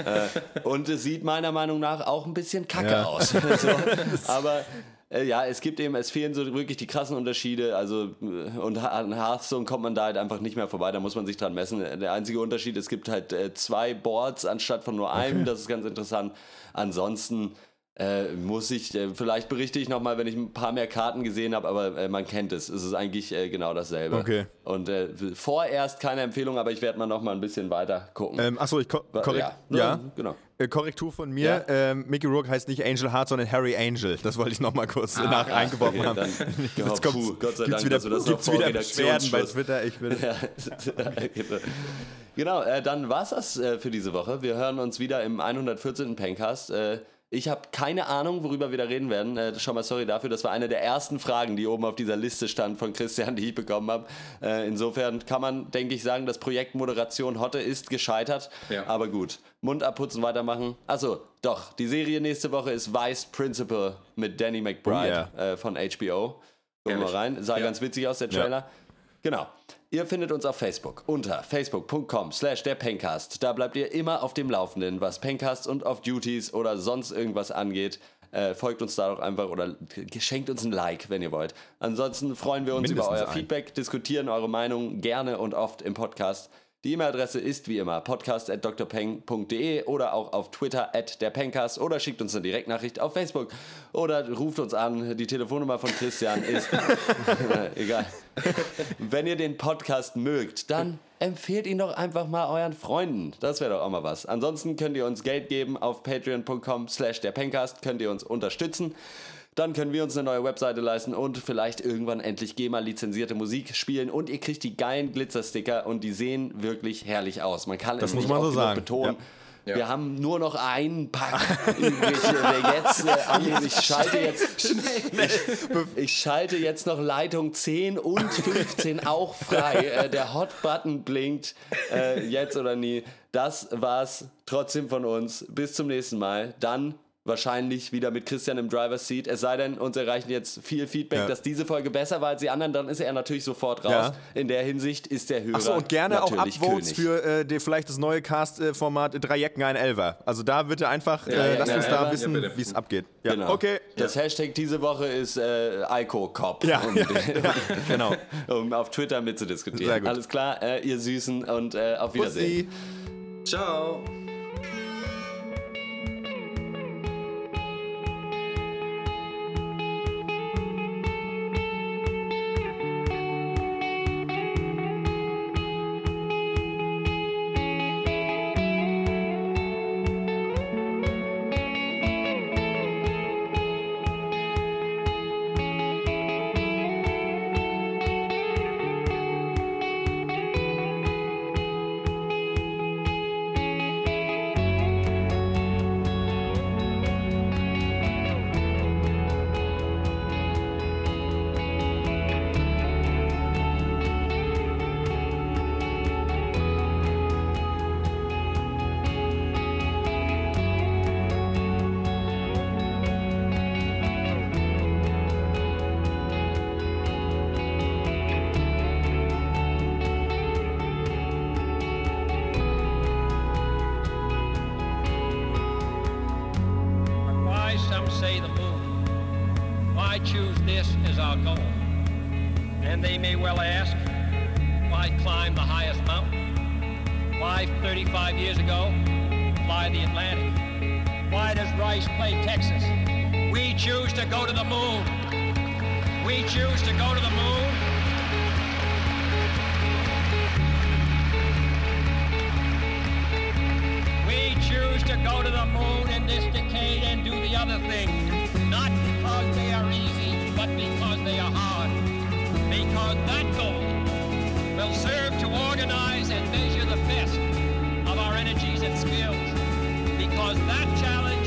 äh, und es sieht meiner Meinung nach auch ein bisschen kacke Ja. aus. [LAUGHS] so, [LAUGHS] aber äh, ja, es gibt eben, es fehlen so wirklich die krassen Unterschiede. Also äh, und an Hearthstone kommt man da halt einfach nicht mehr vorbei. Da muss man sich dran messen. Der einzige Unterschied, es gibt halt äh, zwei Boards anstatt von nur einem. Okay. Das ist ganz interessant. Ansonsten äh, muss ich, äh, vielleicht berichte ich nochmal, wenn ich ein paar mehr Karten gesehen habe, aber äh, man kennt es. Es ist eigentlich äh, genau dasselbe. Okay. Und äh, vorerst keine Empfehlung, aber ich werde mal noch mal ein bisschen weiter gucken. Ähm, achso, ich ko korrekt. ja, Ja, ja, genau. Äh, Korrektur von mir. Ähm, Mickey Rourke heißt nicht Angel Heart, sondern Harry Angel. Das wollte ich noch mal kurz Ah, nach ach, eingeworfen okay, haben. dann- [LAUGHS] ja, puh, Gott sei gibt's Dank, wieder, dass du das gibt's wieder Beschwerden bei Twitter. Ich will, [LAUGHS] Ja, genau, äh, dann war's das äh, für diese Woche. Wir hören uns wieder im 114. Pencast. Ich habe keine Ahnung, worüber wir da reden werden. Äh, schon mal sorry dafür. Das war eine der ersten Fragen, die oben auf dieser Liste stand von Christian, die ich bekommen habe. Äh, insofern kann man, denke ich, sagen, das Projekt Moderation Hotte ist gescheitert. Ja. Aber gut. Mund abputzen, weitermachen. Achso, doch. Die Serie nächste Woche ist Vice Principal mit Danny McBride äh, von HBO. Gucken wir rein. Sah Ja. ganz witzig aus, der Ja. Trailer. Genau. Ihr findet uns auf Facebook unter facebook.com slash der Pencast. Da bleibt ihr immer auf dem Laufenden, was Pencasts und auf Duties oder sonst irgendwas angeht. Äh, folgt uns da doch einfach oder schenkt uns ein Like, wenn ihr wollt. Ansonsten freuen wir uns über Mindestens euer ein. Feedback, diskutieren eure Meinung gerne und oft im Podcast. Die E-Mail-Adresse ist wie immer podcast.drpeng.de oder auch auf Twitter at der Pencast oder schickt uns eine Direktnachricht auf Facebook oder ruft uns an. Die Telefonnummer von Christian [LAUGHS] ist [LAUGHS] egal. Wenn ihr den Podcast mögt, dann empfehlt ihn doch einfach mal euren Freunden. Das wäre doch auch mal was. Ansonsten könnt ihr uns Geld geben auf patreon.com slash der Pencast, könnt ihr uns unterstützen. Dann können wir uns eine neue Webseite leisten und vielleicht irgendwann endlich GEMA-lizenzierte Musik spielen. Und ihr kriegt die geilen Glitzersticker und die sehen wirklich herrlich aus. Man kann Das es muss nicht man so sagen. betonen. Ja. Wir haben nur noch einen Pack [LAUGHS] übrig. Der jetzt, äh, Andi, [LAUGHS] ich schalte jetzt, ich, ich schalte jetzt noch Leitung 10 und 15 auch frei. Äh, der Hot-Button blinkt äh, jetzt oder nie. Das war's trotzdem von uns. Bis zum nächsten Mal. Dann wahrscheinlich wieder mit Christian im Driver's Seat. Es sei denn, uns erreichen jetzt viel Feedback, Ja. dass diese Folge besser war als die anderen. Dann ist er natürlich sofort raus. Ja. In der Hinsicht ist der Hörer Achso, und gerne auch Upvotes König. für äh, die, vielleicht das neue Cast-Format Drei Jecken, ein Elfer. Also da bitte einfach, Ja, äh, ja, lasst ja, uns da ja, wissen, wie es abgeht. Ja, Genau. okay. Das Hashtag diese Woche ist äh, ICO-Cop. Ja, um, [LAUGHS] [LAUGHS] genau. um auf Twitter mitzudiskutieren. Sehr gut. Alles klar, äh, ihr Süßen und äh, auf Wiedersehen. Bussi. Ciao. Why 35 years ago fly the Atlantic? Why does Rice play Texas? We choose to go to the moon. We choose to go to the moon. We choose to go to the moon in this decade and do the other things. Not because they are easy, but because they are hard. Because that goal will serve to organize and measure the best energies and skills. Because that challenge